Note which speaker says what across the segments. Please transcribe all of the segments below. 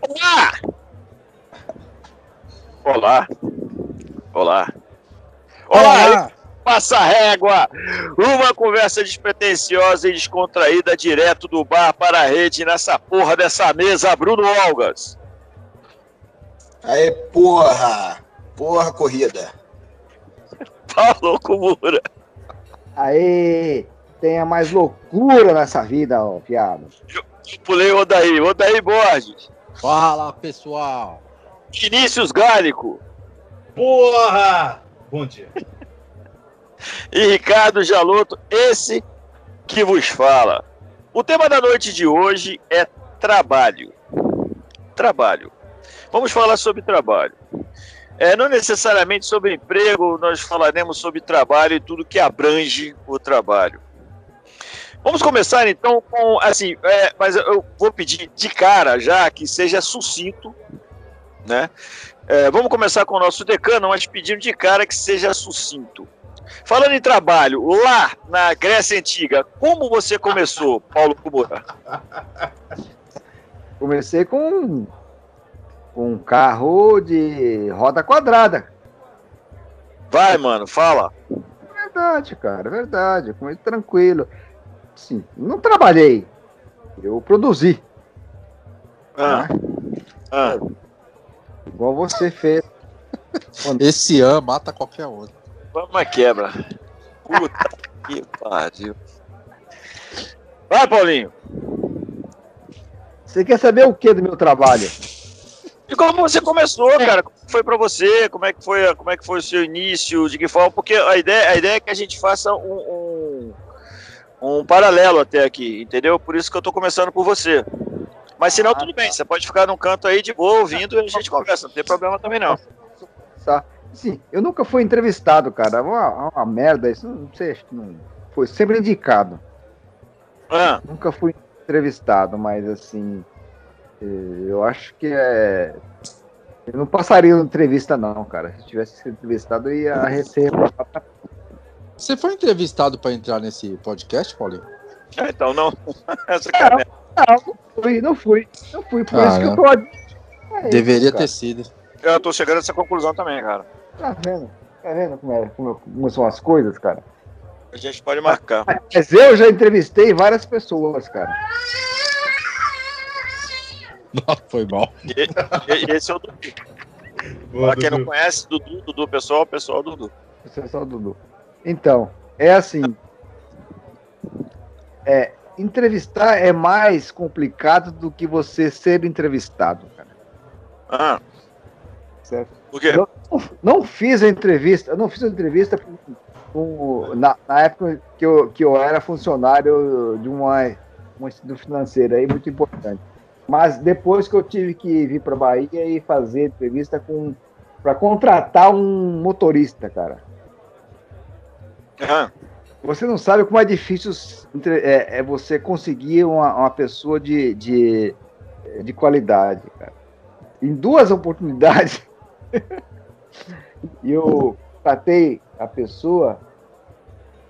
Speaker 1: Olá! Olá! Olá! Olá! Passa régua! Uma conversa despretensiosa e descontraída direto do bar para a rede nessa porra dessa mesa, Bruno Olgas.
Speaker 2: Aê, porra! Porra, corrida!
Speaker 1: Paulo Kumura.
Speaker 3: Aê! Tenha mais loucura nessa vida, ó, piada.
Speaker 1: Eu pulei o Odaí, Odaí Borges.
Speaker 4: Fala, pessoal.
Speaker 1: Vinícius Gálico.
Speaker 5: Porra! Bom dia.
Speaker 1: E Ricardo Jaloto, esse que vos fala. O tema da noite de hoje é trabalho. Trabalho. Vamos falar sobre trabalho. É, não necessariamente sobre emprego, nós falaremos sobre trabalho e tudo que abrange o trabalho. Vamos começar então com, assim, é, mas eu vou pedir de cara já que seja sucinto, né? É, vamos começar com o nosso decano, mas pedindo de cara que seja sucinto. Falando em trabalho, lá na Grécia Antiga, como você começou, Paulo Kumura?
Speaker 3: Comecei com, com um carro de roda quadrada.
Speaker 1: Vai, mano, fala.
Speaker 3: Verdade, cara, verdade. Comecei tranquilo. Sim, não trabalhei. Eu produzi.
Speaker 1: Ah, ah.
Speaker 3: Igual você fez.
Speaker 4: Esse ano mata qualquer outro.
Speaker 1: Vamos quebra. Puta que pariu. Vai, Paulinho.
Speaker 3: Você quer saber o que do meu trabalho?
Speaker 1: E como você começou, cara? Como foi para você? Como é que foi, como é que foi o seu início? De que forma? Porque a ideia, a ideia é que a gente faça um, um, um paralelo até aqui, entendeu? Por isso que eu tô começando por você. Mas senão,
Speaker 3: Ah,
Speaker 1: tudo bem.
Speaker 3: tá.
Speaker 1: Você pode ficar num canto aí de boa, ouvindo, e a gente conversa. Não tem problema também, não.
Speaker 3: Tá. Sim, eu nunca fui entrevistado, cara. É Uma, uma merda, isso não sei, acho que não. Foi sempre indicado.
Speaker 1: Ah,
Speaker 3: Nunca fui entrevistado, mas assim. eh, Eu acho que é. Eu não passaria uma entrevista, não, cara. Se tivesse sido entrevistado, eu ia receber.
Speaker 4: Você foi entrevistado para entrar nesse podcast, Paulinho?
Speaker 1: ah, então não. Essa que é
Speaker 3: Não, não, não fui, não fui. Não fui, por
Speaker 4: Ah,
Speaker 3: isso que
Speaker 4: não.
Speaker 3: eu tô. É isso,
Speaker 4: Deveria
Speaker 3: cara.
Speaker 4: ter sido.
Speaker 1: Eu tô chegando a essa conclusão também, cara.
Speaker 3: Tá vendo? Tá vendo como, é, como, como são as coisas, cara?
Speaker 1: A gente pode marcar.
Speaker 3: Mas eu já entrevistei várias pessoas, cara.
Speaker 4: Não, foi mal.
Speaker 1: E, e- esse é o Dudu.
Speaker 5: Boa,
Speaker 1: Pra quem não
Speaker 5: Dudu.
Speaker 1: conhece, Dudu, Dudu, pessoal, pessoal, Dudu.
Speaker 3: É o Dudu. Então, é assim. É, entrevistar é mais complicado do que você ser entrevistado, cara.
Speaker 1: Ah,
Speaker 3: Certo?
Speaker 1: por quê?
Speaker 3: Não, não fiz a entrevista, eu não fiz a entrevista com, na, na época que eu, que eu era funcionário de uma, uma instituição financeira aí muito importante. Mas depois que eu tive que vir para Bahia e fazer entrevista com para contratar um motorista, cara. Você não sabe como é difícil é, é você conseguir uma, uma pessoa de, de, de qualidade, cara. Em duas oportunidades, eu tratei a pessoa,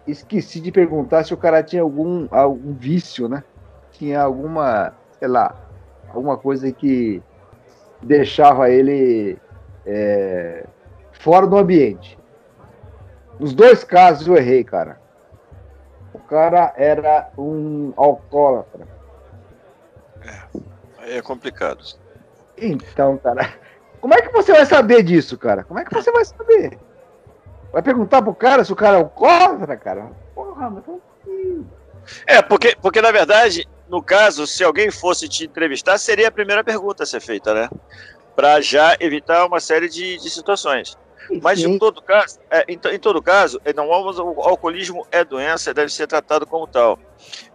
Speaker 3: esqueci de perguntar se o cara tinha algum, algum vício, né? Tinha alguma, sei lá, alguma coisa que deixava ele é, fora do ambiente. Nos dois casos eu errei, cara. O cara era um alcoólatra.
Speaker 1: aí é complicado.
Speaker 3: Então, cara, como é que você vai saber disso, cara? Como é que você vai saber? Vai perguntar pro cara se o cara é alcoólatra, cara? Porra, mas como que-
Speaker 1: É, porque, porque na verdade, no caso, se alguém fosse te entrevistar, seria a primeira pergunta a ser feita, né? Para já evitar uma série de, de situações. Mas
Speaker 3: Sim.
Speaker 1: em todo caso, é, em, em todo caso, é, não, o alcoolismo é doença, e deve ser tratado como tal.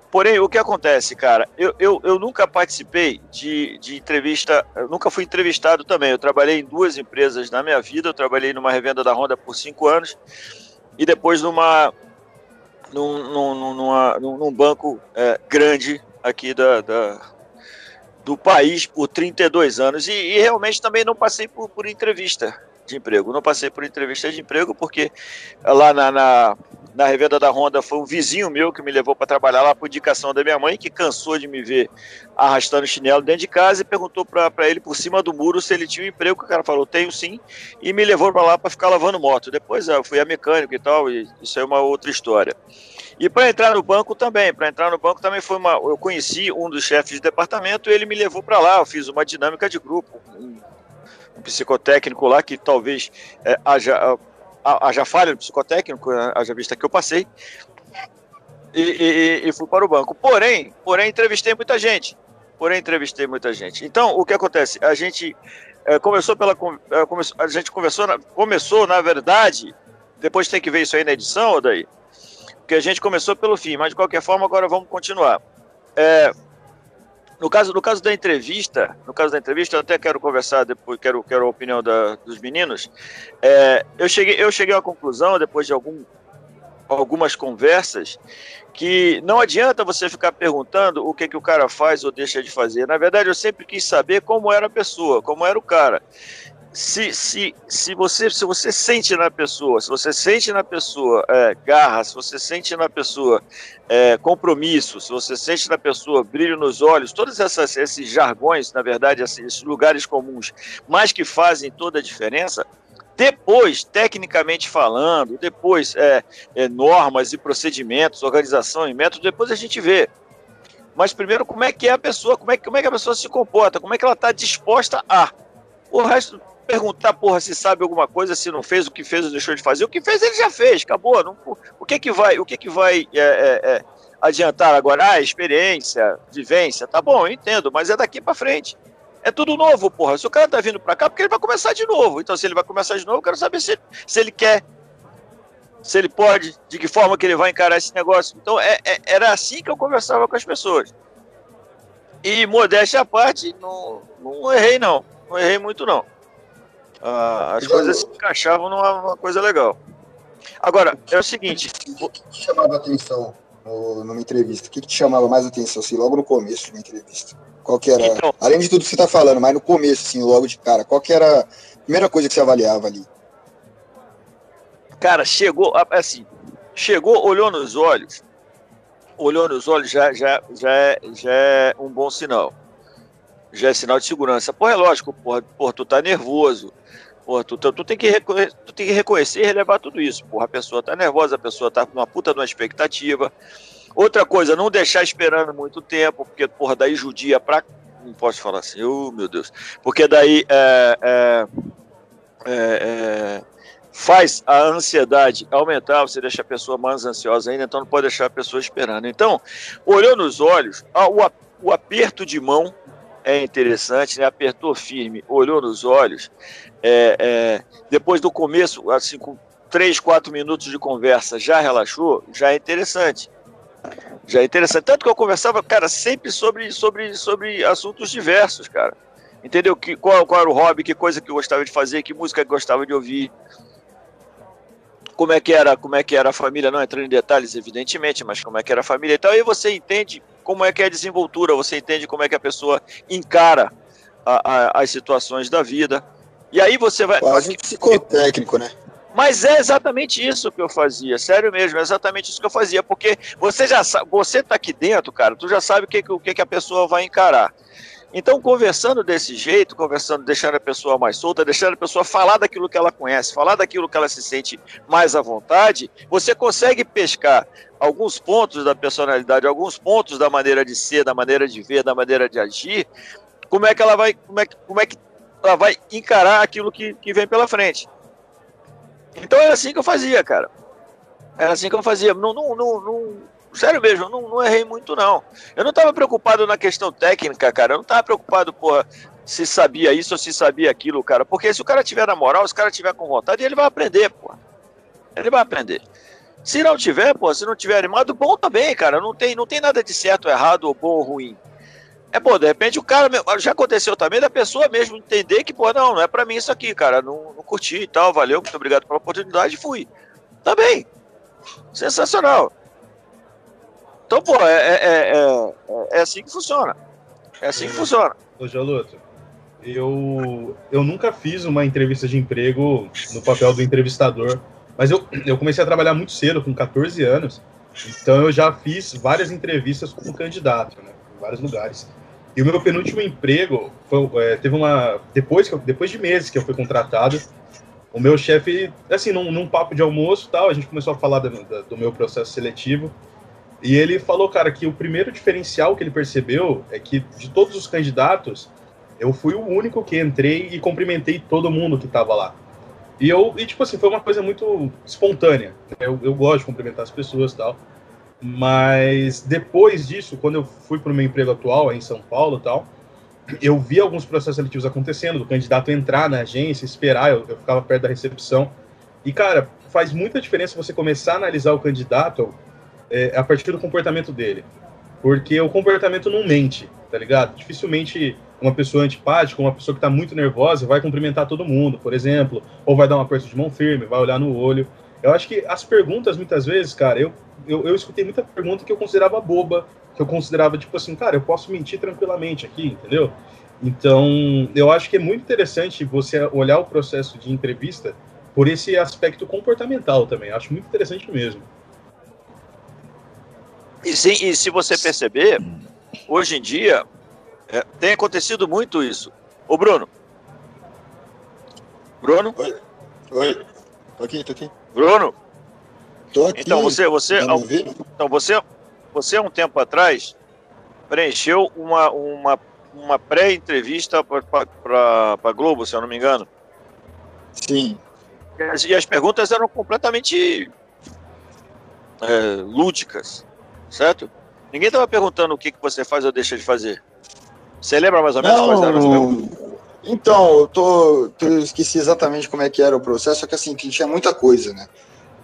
Speaker 1: Porém, o que acontece, cara? Eu, eu, eu nunca participei de, de entrevista, eu nunca fui entrevistado também. Eu trabalhei em duas empresas na minha vida. Eu trabalhei numa revenda da Honda por cinco anos e depois numa num, num, numa- num- num banco é, grande aqui da, da- do país por 32 anos. E, e realmente também não passei por, por entrevista de emprego. Não passei por entrevista de emprego porque lá na, na, na revenda da Honda foi um vizinho meu que me levou para trabalhar lá por indicação da minha mãe, que cansou de me ver arrastando chinelo dentro de casa e perguntou para ele por cima do muro se ele tinha um emprego. O cara falou: tenho sim, e me levou para lá para ficar lavando moto. Depois eu fui a mecânico e tal, e isso é uma outra história. E para entrar no banco também, para entrar no banco também foi uma. Eu conheci um dos chefes de departamento, ele me levou para lá. Eu fiz uma dinâmica de grupo, um, um psicotécnico lá que talvez é, haja, haja falha no psicotécnico, né, haja vista que eu passei. E, e, e, fui para o banco. Porém, porém, entrevistei muita gente. Porém, entrevistei muita gente. Então, o que acontece? A gente é, começou pela. É, começou, a gente conversou, começou, na verdade, depois tem que ver isso aí na edição, daí porque a gente começou pelo fim, mas de qualquer forma agora vamos continuar. É, no caso, no caso da entrevista, no caso da entrevista, eu até quero conversar depois, quero, quero a opinião da, dos meninos. É, eu cheguei, eu cheguei à conclusão depois de algum, algumas conversas que não adianta você ficar perguntando o que que o cara faz ou deixa de fazer. Na verdade, eu sempre quis saber como era a pessoa, como era o cara se, se, se, você, se você sente na pessoa, se você sente na pessoa é, garra, se você sente na pessoa é, compromisso, se você sente na pessoa brilho nos olhos, todos essas, esses jargões, na verdade, assim, esses lugares comuns, mas que fazem toda a diferença, depois, tecnicamente falando, depois é, é, normas e procedimentos, organização e método, depois a gente vê. Mas primeiro, como é que é a pessoa, como é, como é que a pessoa se comporta, como é que ela está disposta a. O resto perguntar, porra, se sabe alguma coisa, se não fez, o que fez ou deixou de fazer. O que fez, ele já fez, acabou. Não, o que que vai, o que que vai é, é, é, adiantar agora? Ah, experiência, vivência, tá bom, eu entendo, mas é daqui para frente. É tudo novo, porra. Se o cara tá vindo para cá, porque ele vai começar de novo. Então, se ele vai começar de novo, eu quero saber se, se ele quer, se ele pode, de que forma que ele vai encarar esse negócio. Então, é, é era assim que eu conversava com as pessoas. E modéstia à parte, não, não errei, não. Não errei muito, não. Ah, as coisas se encaixavam numa coisa legal. Agora, é o seguinte.
Speaker 2: O que, te chamava a atenção no, numa entrevista? O que, que, te chamava mais atenção, assim, logo no começo de uma entrevista? Qual que era, então, além de tudo que você está falando, mas no começo, assim, logo de cara, qual que era a primeira coisa que você avaliava ali?
Speaker 1: Cara, chegou, assim, chegou, olhou nos olhos, olhou nos olhos já, já, já, é, já é um bom sinal. Já é sinal de segurança. Porra, é lógico, porra, porra tu tá nervoso, Porra, tu, tu, tu, tem que tu tem que reconhecer e relevar tudo isso. Porra, a pessoa tá nervosa, a pessoa tá com uma puta de uma expectativa. Outra coisa, não deixar esperando muito tempo, porque, porra, daí judia pra. Não posso falar assim, oh meu Deus. Porque daí é, é, é, é, faz a ansiedade aumentar, você deixa a pessoa mais ansiosa ainda, então não pode deixar a pessoa esperando. Então, olhou nos olhos, o, o aperto de mão é interessante, né? apertou firme, olhou nos olhos, é, é, depois do começo, assim, com três, quatro minutos de conversa, já relaxou, já é interessante. Já é interessante. Tanto que eu conversava, cara, sempre sobre, sobre, sobre assuntos diversos, cara. Entendeu? Que, qual, qual era o hobby, que coisa que eu gostava de fazer, que música que eu gostava de ouvir. Como é que era, como é que era a família, não entrando em detalhes, evidentemente, mas como é que era a família e tal. E você entende como é que é a desenvoltura, você entende como é que a pessoa encara a, a, as situações da vida. E aí você vai.
Speaker 2: Quase um psicotécnico, né?
Speaker 1: Mas é exatamente isso que eu fazia, sério mesmo, é exatamente isso que eu fazia, porque você já sabe, você tá aqui dentro, cara, tu já sabe o que, o que a pessoa vai encarar. Então, conversando desse jeito, conversando, deixando a pessoa mais solta, deixando a pessoa falar daquilo que ela conhece, falar daquilo que ela se sente mais à vontade, você consegue pescar alguns pontos da personalidade, alguns pontos da maneira de ser, da maneira de ver, da maneira de agir, como é que ela vai, como é, como é que ela vai encarar aquilo que, que vem pela frente. Então era assim que eu fazia, cara. Era assim que eu fazia. Não, não, não, não sério mesmo, não, não errei muito, não. Eu não estava preocupado na questão técnica, cara. Eu não estava preocupado, porra, se sabia isso ou se sabia aquilo, cara. Porque se o cara tiver na moral, se o cara tiver com vontade, ele vai aprender. Ele vai aprender. Se não tiver, pô, se não tiver animado, bom também, cara. Não tem, não tem nada de certo, errado, ou bom ou ruim. É bom, de repente o cara. Já aconteceu também da pessoa mesmo entender que, pô, não, não é pra mim isso aqui, cara. Não, não curti e tal, valeu, muito obrigado pela oportunidade e fui. Bem. Sensacional. Então, pô, é, é, é, é, assim que funciona. É assim que funciona.
Speaker 5: Ô, Joluto, eu, eu nunca fiz uma entrevista de emprego no papel do entrevistador Mas eu, eu comecei a trabalhar muito cedo, com 14 anos. Então eu já fiz várias entrevistas como candidato, né? Em vários lugares. E o meu penúltimo emprego foi, é, teve uma. Depois, depois de meses que eu fui contratado, o meu chefe, assim, num, num papo de almoço tal, a gente começou a falar do, do meu processo seletivo. E ele falou, cara, que o primeiro diferencial que ele percebeu é que de todos os candidatos, eu fui o único que entrei e cumprimentei todo mundo que estava lá. E eu, e tipo assim, foi uma coisa muito espontânea. Eu, eu gosto de cumprimentar as pessoas tal. Mas depois disso, quando eu fui para o meu emprego atual, em São Paulo tal, eu vi alguns processos seletivos acontecendo, do candidato entrar na agência, esperar, eu, eu ficava perto da recepção. E, cara, faz muita diferença você começar a analisar o candidato é, a partir do comportamento dele. Porque o comportamento não mente, tá ligado? Dificilmente uma pessoa antipática, uma pessoa que está muito nervosa, vai cumprimentar todo mundo, por exemplo, ou vai dar um aperto de mão firme, vai olhar no olho. Eu acho que as perguntas, muitas vezes, cara, eu, eu, eu escutei muita pergunta que eu considerava boba, que eu considerava, tipo assim, cara, eu posso mentir tranquilamente aqui, entendeu? Então, eu acho que é muito interessante você olhar o processo de entrevista por esse aspecto comportamental também. Acho muito interessante mesmo.
Speaker 1: E, sim, e se você perceber, hoje em dia, é, tem acontecido muito isso. Ô, Bruno. Bruno?
Speaker 2: Oi. Oi. Tô aqui, tô aqui.
Speaker 1: Bruno?
Speaker 2: Tô aqui.
Speaker 1: Então, você, você, tá então, você, você, um tempo atrás, preencheu uma, uma, uma pré-entrevista para a Globo, se eu não me engano.
Speaker 2: Sim.
Speaker 1: E as, e as perguntas eram completamente é, lúdicas, certo? Ninguém estava perguntando o que, que você faz ou deixa de fazer. Você lembra mais ou menos
Speaker 2: não, Então, eu tô, eu esqueci exatamente como é que era o processo, só que assim, que tinha muita coisa, né?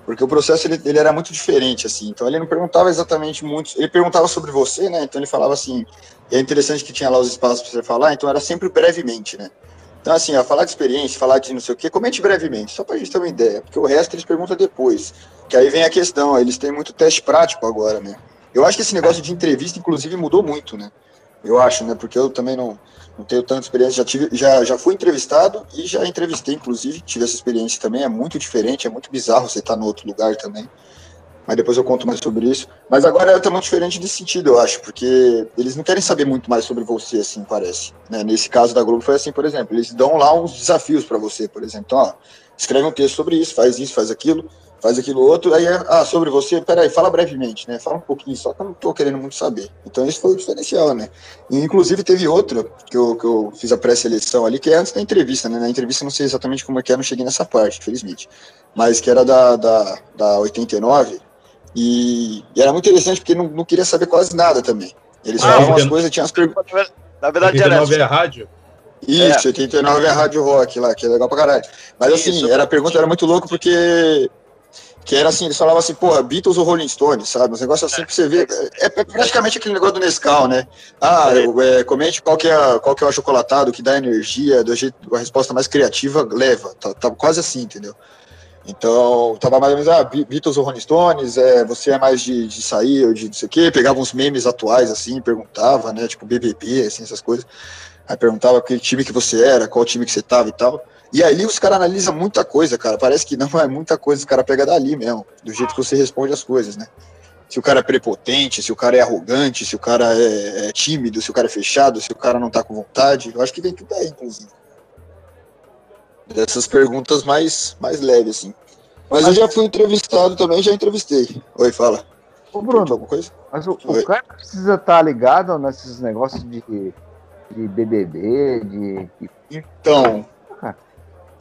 Speaker 2: Porque o processo ele, ele, era muito diferente, assim. Então ele não perguntava exatamente muito. Ele perguntava sobre você, né? Então ele falava assim. E é interessante que tinha lá os espaços para você falar, então era sempre brevemente, né? Então, assim, a falar de experiência, falar de não sei o quê, comente brevemente, só para a gente ter uma ideia, porque o resto eles perguntam depois. Que aí vem a questão, eles têm muito teste prático agora, né? Eu acho que esse negócio de entrevista, inclusive, mudou muito, né? eu acho, né? Porque eu também não, não tenho tanta experiência. Já, tive, já, já fui entrevistado e já entrevistei, inclusive, tive essa experiência também. É muito diferente, é muito bizarro você estar no outro lugar também. Mas depois eu conto mais sobre isso. Mas agora é muito diferente nesse sentido, eu acho, porque eles não querem saber muito mais sobre você, assim, parece. Né? Nesse caso da Globo foi assim, por exemplo, eles dão lá uns desafios para você, por exemplo. Então, ó, escreve um texto sobre isso, faz isso, faz aquilo faz aquilo outro, aí, ah, sobre você, peraí, fala brevemente, né? Fala um pouquinho só, que eu não tô querendo muito saber. Então, esse foi o diferencial, né? E, inclusive, teve outra que eu, que eu fiz a pré-seleção ali, que é antes da entrevista, né? Na entrevista, não sei exatamente como é que é, não cheguei nessa parte, infelizmente. Mas que era da, da, da 89, e, e era muito interessante porque não, não queria saber quase nada também. Eles ah, falavam as coisas, tinha as perguntas.
Speaker 5: Na verdade, 89 era. é rádio?
Speaker 2: Isso, é. 89 é a Rádio Rock lá, que é legal pra caralho. Mas assim, Isso, era a pergunta era muito louco porque que era assim, eles falavam assim, porra, Beatles ou Rolling Stones, sabe? Uns negócios assim que você vê. É, é praticamente aquele negócio do Nescau, né? Ah, é, comente qual que, é, qual que é o achocolatado que dá energia, do jeito, a resposta mais criativa leva. Tá, tá quase assim, entendeu? Então, tava mais ou menos, ah, Beatles ou Rolling Stones, é, você é mais de, de sair ou de não sei o quê, pegava uns memes atuais, assim, perguntava, né, tipo BBB, assim, essas coisas. Aí perguntava que time que você era, qual time que você tava e tal. E ali os caras analisam muita coisa, cara. Parece que não é muita coisa, o cara pega dali mesmo, do jeito que você responde as coisas, né? Se o cara é prepotente, se o cara é arrogante, se o cara é, é tímido, se o cara é fechado, se o cara não tá com vontade. Eu acho que vem tudo aí, inclusive. Dessas perguntas mais, mais leves, assim. Mas eu já fui entrevistado também, já entrevistei. Oi, fala.
Speaker 3: Ô, Bruno, alguma coisa? mas o, o cara precisa estar tá ligado nesses negócios de, de BBB, de...
Speaker 2: Então,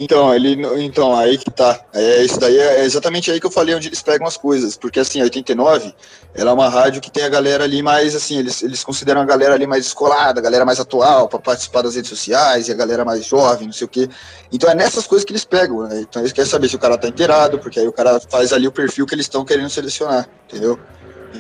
Speaker 2: então, ele, então, aí que tá. É, isso daí é exatamente aí que eu falei onde eles pegam as coisas. Porque, assim, a 89, ela é uma rádio que tem a galera ali mais, assim, eles, eles consideram a galera ali mais escolada, a galera mais atual, para participar das redes sociais, e a galera mais jovem, não sei o quê. Então, é nessas coisas que eles pegam, né? Então, eles querem saber se o cara tá inteirado, porque aí o cara faz ali o perfil que eles estão querendo selecionar, entendeu?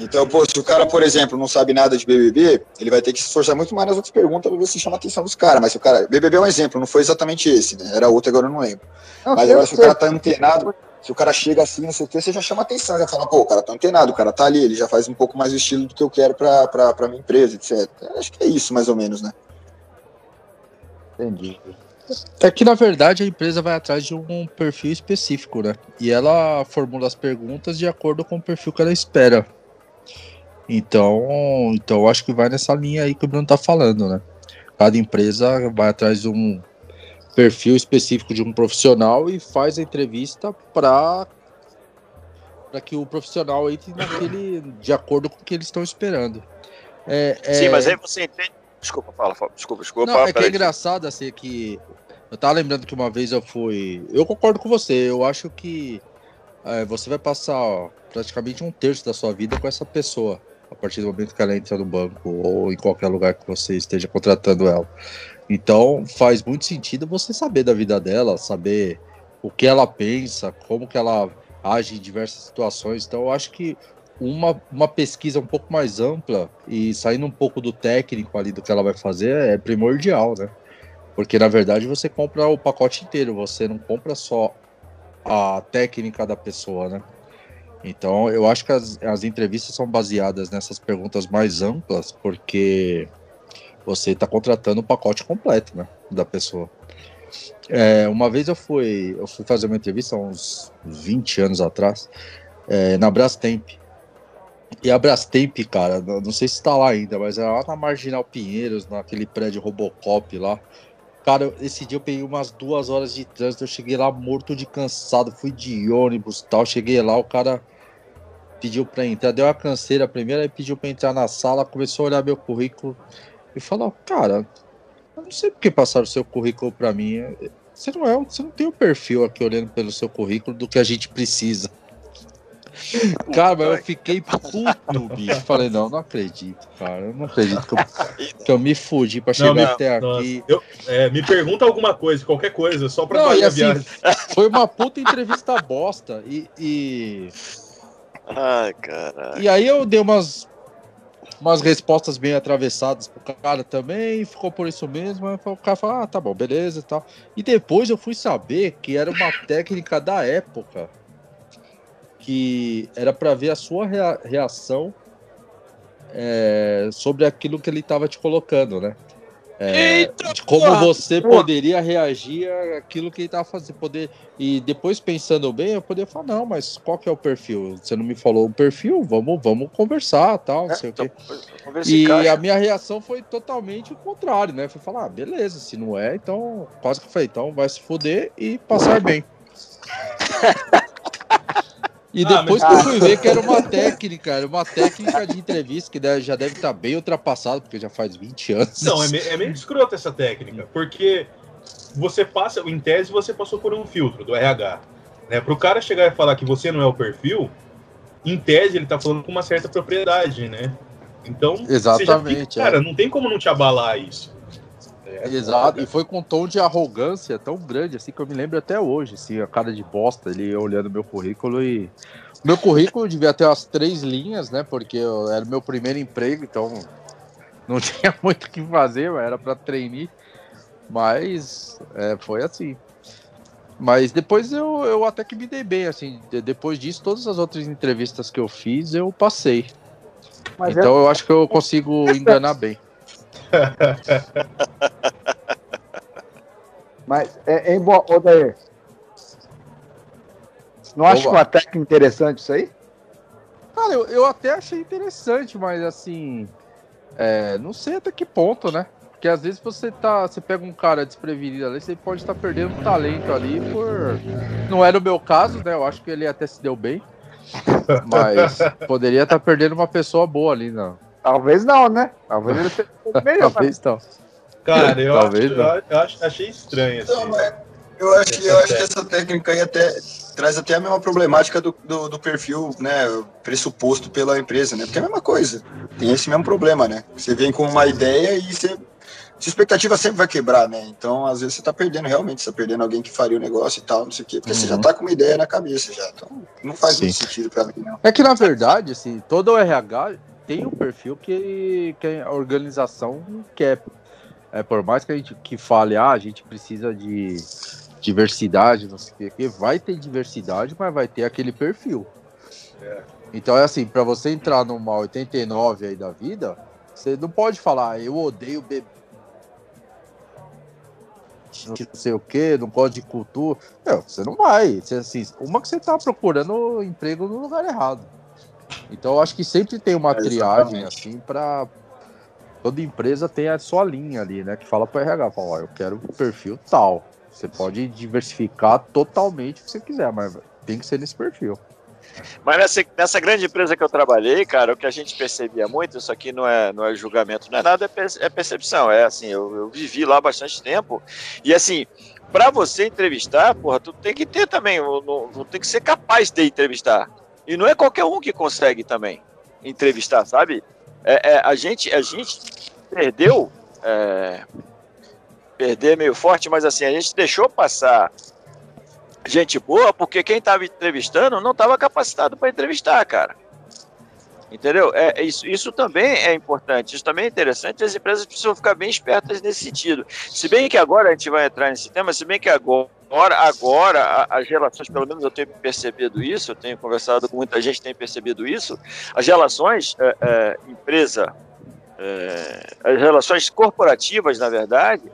Speaker 2: Então, pô, se o cara, por exemplo, não sabe nada de BBB, ele vai ter que se esforçar muito mais nas outras perguntas para ver se chama a atenção dos caras. Mas se o cara. BBB é um exemplo, não foi exatamente esse, né? Era outro, agora eu não lembro. Não, Mas agora, se o cara tá antenado, se o cara chega assim, não sei o que, você já chama atenção, já fala, pô, o cara tá antenado, o cara tá ali, ele já faz um pouco mais o estilo do que eu quero pra, pra, pra minha empresa, etc. Eu acho que é isso, mais ou menos, né?
Speaker 3: Entendi.
Speaker 4: É que na verdade a empresa vai atrás de um perfil específico, né? E ela formula as perguntas de acordo com o perfil que ela espera. Então, então acho que vai nessa linha aí que o Bruno tá falando, né? Cada empresa vai atrás de um perfil específico de um profissional e faz a entrevista para para que o profissional entre naquele de acordo com o que eles estão esperando.
Speaker 1: É, é... Sim, mas aí você entende. Desculpa, fala, fala. desculpa, desculpa.
Speaker 4: Não, é que é engraçado assim que eu tava lembrando que uma vez eu fui. Eu concordo com você. Eu acho que é, você vai passar ó, praticamente um terço da sua vida com essa pessoa a partir do momento que ela entra no banco ou em qualquer lugar que você esteja contratando ela. Então faz muito sentido você saber da vida dela, saber o que ela pensa, como que ela age em diversas situações. Então, eu acho que uma, uma pesquisa um pouco mais ampla e saindo um pouco do técnico ali do que ela vai fazer é primordial, né? Porque na verdade você compra o pacote inteiro, você não compra só a técnica da pessoa, né? Então eu acho que as, as entrevistas são baseadas nessas perguntas mais amplas, porque você está contratando o pacote completo, né? Da pessoa. É, uma vez eu fui, eu fui fazer uma entrevista uns 20 anos atrás, é, na Brastemp. E a Brastemp, cara, não sei se está lá ainda, mas é lá na Marginal Pinheiros, naquele prédio Robocop lá. Cara, esse dia eu peguei umas duas horas de trânsito, eu cheguei lá morto de cansado, fui de ônibus tal. Cheguei lá, o cara pediu para entrar, deu a canseira primeiro, aí pediu para entrar na sala, começou a olhar meu currículo e falou: Cara, eu não sei porque passaram o seu currículo para mim. Você não é, você não tem o um perfil aqui olhando pelo seu currículo do que a gente precisa. Cara, mas eu fiquei puto, bicho. Falei, não, não acredito, cara. Eu não acredito que eu, que eu me fugi pra chegar não, até nossa. aqui.
Speaker 5: Eu, é, me pergunta alguma coisa, qualquer coisa, só pra não,
Speaker 4: e assim, Foi uma puta entrevista bosta. E. e...
Speaker 1: Ai, caralho.
Speaker 4: E aí eu dei umas umas respostas bem atravessadas pro cara também, ficou por isso mesmo. o cara falou, ah, tá bom, beleza e tal. E depois eu fui saber que era uma técnica da época que era para ver a sua reação é, sobre aquilo que ele estava te colocando, né? É, Eita, de como porra. você poderia reagir àquilo que ele estava fazendo. Poder, e depois, pensando bem, eu poderia falar, não, mas qual que é o perfil? Você não me falou o perfil? Vamos, vamos conversar, tal, não é, sei então, o quê. E a minha reação foi totalmente o contrário, né? Foi falar, ah, beleza, se não é, então quase que foi, então vai se foder e passar bem. E ah, depois ah, que eu fui ver que era uma técnica, era uma técnica de entrevista que já deve estar bem ultrapassado, porque já faz 20 anos.
Speaker 5: Não, é, meio, é meio escroto essa técnica, porque você passa, em tese, você passou por um filtro do RH. Né? Para o cara chegar e falar que você não é o perfil, em tese ele está falando com uma certa propriedade, né? Então,
Speaker 4: Exatamente.
Speaker 5: Fica, cara, é. não tem como não te abalar isso.
Speaker 4: É, Exato, e foi com um tom de arrogância tão grande, assim, que eu me lembro até hoje, assim, a cara de bosta, ele olhando meu currículo e. Meu currículo devia ter umas três linhas, né? Porque eu, era meu primeiro emprego, então não tinha muito o que fazer, era para treinar. Mas é, foi assim. Mas depois eu, eu até que me dei bem, assim. Depois disso, todas as outras entrevistas que eu fiz, eu passei. Mas então é... eu acho que eu consigo enganar bem.
Speaker 3: Mas, é, é bom, Odair, não acha uma técnica interessante isso aí?
Speaker 4: Cara, eu, eu até achei interessante, mas assim, é, não sei até que ponto, né? Porque às vezes você tá, você pega um cara desprevenido ali, você pode estar tá perdendo um talento ali por. Não era o meu caso, né? Eu acho que ele até se deu bem. Mas poderia estar tá perdendo uma pessoa boa ali, não.
Speaker 3: Talvez não, né? Talvez ele seja um
Speaker 4: pouco melhor. Talvez não.
Speaker 5: Cara, eu, Talvez acho, não. eu, acho, achei estranho. Assim, não,
Speaker 2: eu acho, que, eu acho que essa técnica aí até traz até a mesma problemática do, do, do, perfil, né, pressuposto pela empresa, né? Porque é a mesma coisa. Tem esse mesmo problema, né? Você vem com uma ideia e você sua expectativa sempre vai quebrar, né? Então, às vezes, você tá perdendo realmente, você tá perdendo alguém que faria o negócio e tal, não sei o quê, porque uhum. você já uhum. tá com uma ideia na cabeça já. Então, não faz Sim. muito sentido para mim, não.
Speaker 4: É que, na verdade, assim, todo o RH tem um perfil que, que a organização quer. É, por mais que a gente que fale, ah, a gente precisa de diversidade, não sei o que, vai ter diversidade, mas vai ter aquele perfil. É. Então é assim, para você entrar numa 89 aí da vida, você não pode falar, ah, eu odeio bebê. não sei o que, não gosta de cultura. Meu, você não vai. Você, assim, uma que você tá procurando emprego no lugar errado. Então eu acho que sempre tem uma é, triagem assim para toda empresa tem a sua linha ali, né? Que fala para RH, fala, ó, eu quero um perfil tal. Você pode diversificar totalmente o que você quiser, mas tem que ser nesse perfil.
Speaker 1: Mas nessa, nessa grande empresa que eu trabalhei, cara, o que a gente percebia muito, isso aqui não é, não é julgamento, não é nada, é, é percepção. É assim, eu, eu vivi lá bastante tempo. E assim, para você entrevistar, porra, tu tem que ter também, não tem que ser capaz de entrevistar. E não é qualquer um que consegue também entrevistar, sabe? É, é, a, gente, a gente perdeu. É, perder meio forte, mas assim, a gente deixou passar gente boa porque quem estava entrevistando não estava capacitado para entrevistar, cara. Entendeu? É, é, isso, isso também é importante, isso também é interessante. As empresas precisam ficar bem espertas nesse sentido. Se bem que agora a gente vai entrar nesse tema, se bem que agora, agora as relações, pelo menos eu tenho percebido isso, eu tenho conversado com muita gente, tem percebido isso. As relações é, é, empresa, é, as relações corporativas, na verdade,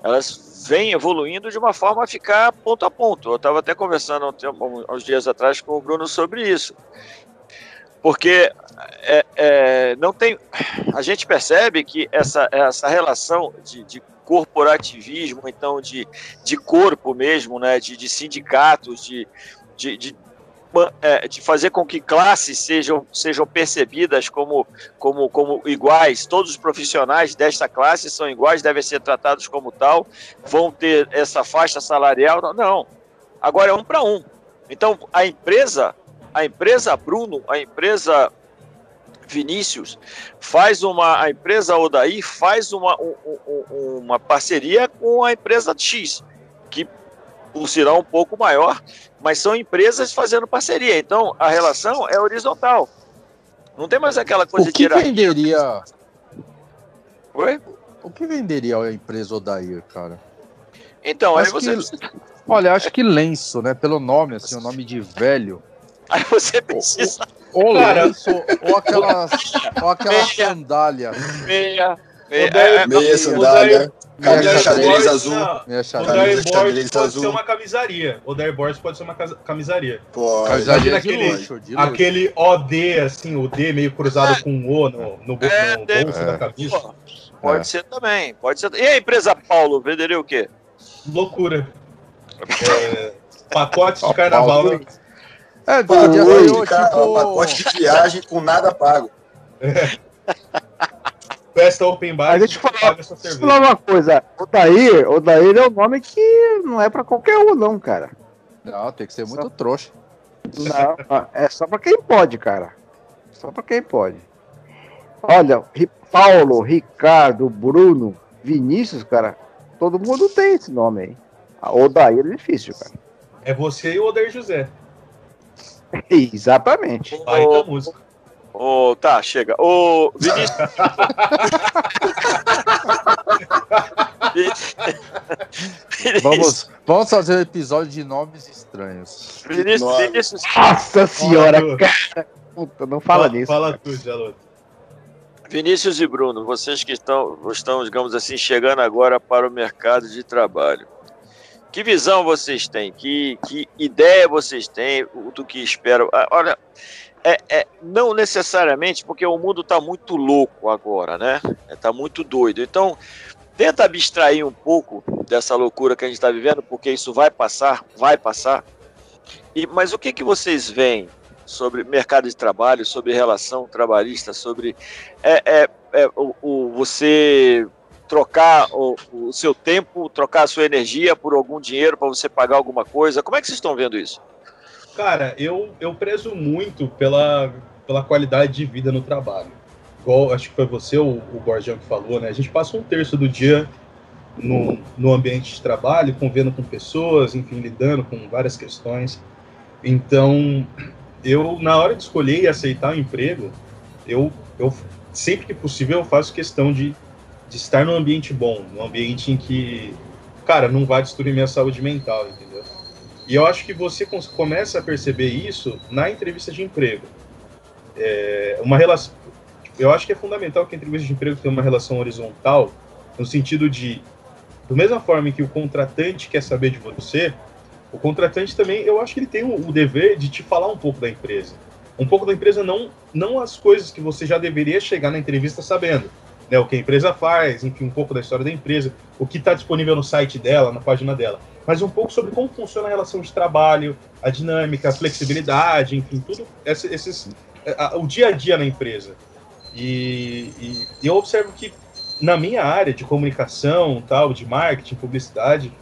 Speaker 1: elas vêm evoluindo de uma forma a ficar ponto a ponto. Eu estava até conversando há uns dias atrás com o Bruno sobre isso. Porque é, é, não tem. A gente percebe que essa, essa relação de, de corporativismo, então de, de corpo mesmo, né, de, de sindicatos, de, de, de é, de fazer com que classes sejam, sejam percebidas como, como, como iguais, todos os profissionais desta classe são iguais, devem ser tratados como tal, vão ter essa faixa salarial. Não, não. agora é um para um. Então a empresa, a empresa Bruno, a empresa Vinícius faz uma, a empresa Odaí faz uma, um, uma parceria com a empresa X, que por sinal um pouco maior, mas são empresas fazendo parceria. Então a relação é horizontal. Não tem mais aquela coisa
Speaker 4: o que
Speaker 1: de
Speaker 4: venderia?
Speaker 1: Oi?
Speaker 4: O que venderia a empresa Odair, cara?
Speaker 1: Então, acho aí
Speaker 4: você. Que, olha, acho que lenço, né? Pelo nome, assim, o nome de velho.
Speaker 1: Aí você precisa.
Speaker 4: Ou, ou lenço, ou aquela, ou aquela meia, sandália.
Speaker 1: Meia. Meia,
Speaker 2: meia, meia sandália. Camisa xadrez azul.
Speaker 5: Minha xadrez. O xadrez pode azul. ser uma camisaria. O Dare Boys pode ser uma camisaria.
Speaker 2: Pode.
Speaker 5: Camisaria aquele, luxo, aquele OD, assim, o D meio cruzado é. com o O no, no, é, no bolso é. da camisa.
Speaker 1: Pode é. ser também, pode ser. E a empresa Paulo, venderia o quê?
Speaker 5: Loucura. É, pacotes de carnaval. Né?
Speaker 2: É, pacote, de, tipo... pacote de viagem com nada pago. É.
Speaker 5: Festa open bar.
Speaker 3: Mas deixa eu falar, deixa eu falar uma coisa. O Dair, o Dair é um nome que não é pra qualquer um, não, cara.
Speaker 4: Não, tem que ser muito só... trouxa.
Speaker 3: Não, é só pra quem pode, cara. Só pra quem pode. Olha, Paulo, Ricardo, Bruno, Vinícius, cara, todo mundo tem esse nome aí. O Dair é difícil, cara.
Speaker 5: É você e o Odair José.
Speaker 3: Exatamente.
Speaker 5: Vai da música.
Speaker 1: Oh, tá, chega. Ô, oh, Vinícius.
Speaker 4: vamos, vamos fazer um episódio de nomes estranhos.
Speaker 3: Vinícius, Vinícius. Nossa senhora, cara. Puta, não fala, fala nisso.
Speaker 5: Fala cara. tu, Jaloto.
Speaker 1: Vinícius e Bruno, vocês que estão, estão, digamos assim, chegando agora para o mercado de trabalho. Que visão vocês têm? Que, que ideia vocês têm do que esperam? Ah, olha, é, é, não necessariamente, porque o mundo está muito louco agora, né? Está muito doido. Então, tenta abstrair um pouco dessa loucura que a gente está vivendo, porque isso vai passar, vai passar. E, mas o que, que vocês veem sobre mercado de trabalho, sobre relação trabalhista, sobre é, é, é o, o, você trocar o, o seu tempo, trocar a sua energia por algum dinheiro para você pagar alguma coisa? Como é que vocês estão vendo isso?
Speaker 5: Cara, eu, eu prezo muito pela, pela qualidade de vida no trabalho. Igual, acho que foi você, o, o Borjão, que falou, né? A gente passa um terço do dia no, no ambiente de trabalho, convivendo com pessoas, enfim, lidando com várias questões. Então, eu, na hora de escolher e aceitar o um emprego, eu, eu, sempre que possível, eu faço questão de, de estar num ambiente bom, num ambiente em que, cara, não vai destruir minha saúde mental, entendeu? E eu acho que você começa a perceber isso na entrevista de emprego. É uma relação, eu acho que é fundamental que a entrevista de emprego tenha uma relação horizontal, no sentido de Do mesma forma que o contratante quer saber de você, o contratante também, eu acho que ele tem o, o dever de te falar um pouco da empresa. Um pouco da empresa, não, não as coisas que você já deveria chegar na entrevista sabendo. Né, o que a empresa faz, enfim, um pouco da história da empresa, o que está disponível no site dela, na página dela, mas um pouco sobre como funciona a relação de trabalho, a dinâmica, a flexibilidade, enfim, tudo esses, o dia a dia na empresa. E, e, eu observo que na minha área de comunicação, tal, de marketing, publicidade,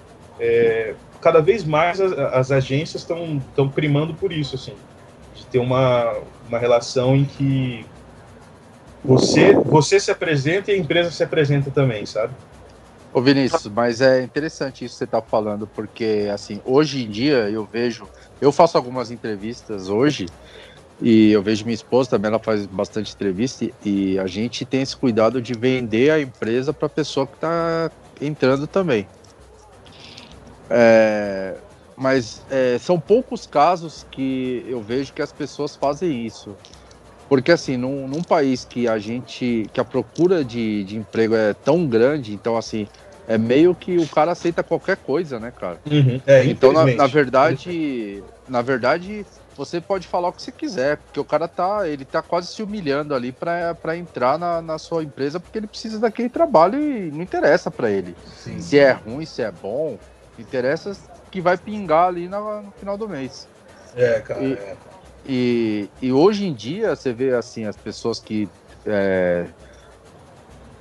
Speaker 5: é, cada vez mais as, as agências estão primando por isso, assim, de ter uma, uma relação em que você, você se apresenta e a empresa se apresenta também, sabe?
Speaker 4: Ô Vinícius, mas é interessante isso que você está falando, porque assim, hoje em dia eu vejo, eu faço algumas entrevistas hoje e eu vejo minha esposa também, ela faz bastante entrevista e a gente tem esse cuidado de vender a empresa para a pessoa que está entrando também. É, mas é, são poucos casos que eu vejo que as pessoas fazem isso. Porque assim, num, num país que a gente, que a procura de, de emprego é tão grande, então assim, é meio que o cara aceita qualquer coisa, né, cara?
Speaker 5: Uhum. É,
Speaker 4: então, na, na, verdade, na verdade, você pode falar o que você quiser, porque o cara tá, ele tá quase se humilhando ali para entrar na, na, sua empresa, porque ele precisa daquele trabalho e não interessa para ele. Sim. Se é ruim, se é bom, interessa que vai pingar ali no, no final do mês.
Speaker 5: É, cara.
Speaker 4: E,
Speaker 5: é.
Speaker 4: E, e hoje em dia você vê assim as pessoas que é,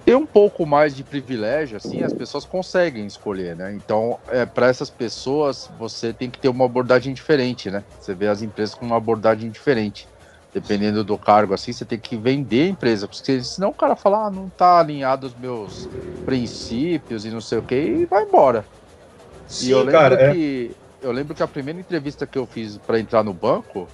Speaker 4: tem um pouco mais de privilégio, assim, as pessoas conseguem escolher, né? Então, é, para essas pessoas, você tem que ter uma abordagem diferente, né? Você vê as empresas com uma abordagem diferente. Dependendo do cargo, assim, você tem que vender a empresa, porque senão o cara fala, ah, não tá alinhado os meus princípios e não sei o que, e vai embora. Sim, e eu lembro cara, é. que é... eu lembro que a primeira entrevista que eu fiz para entrar no banco,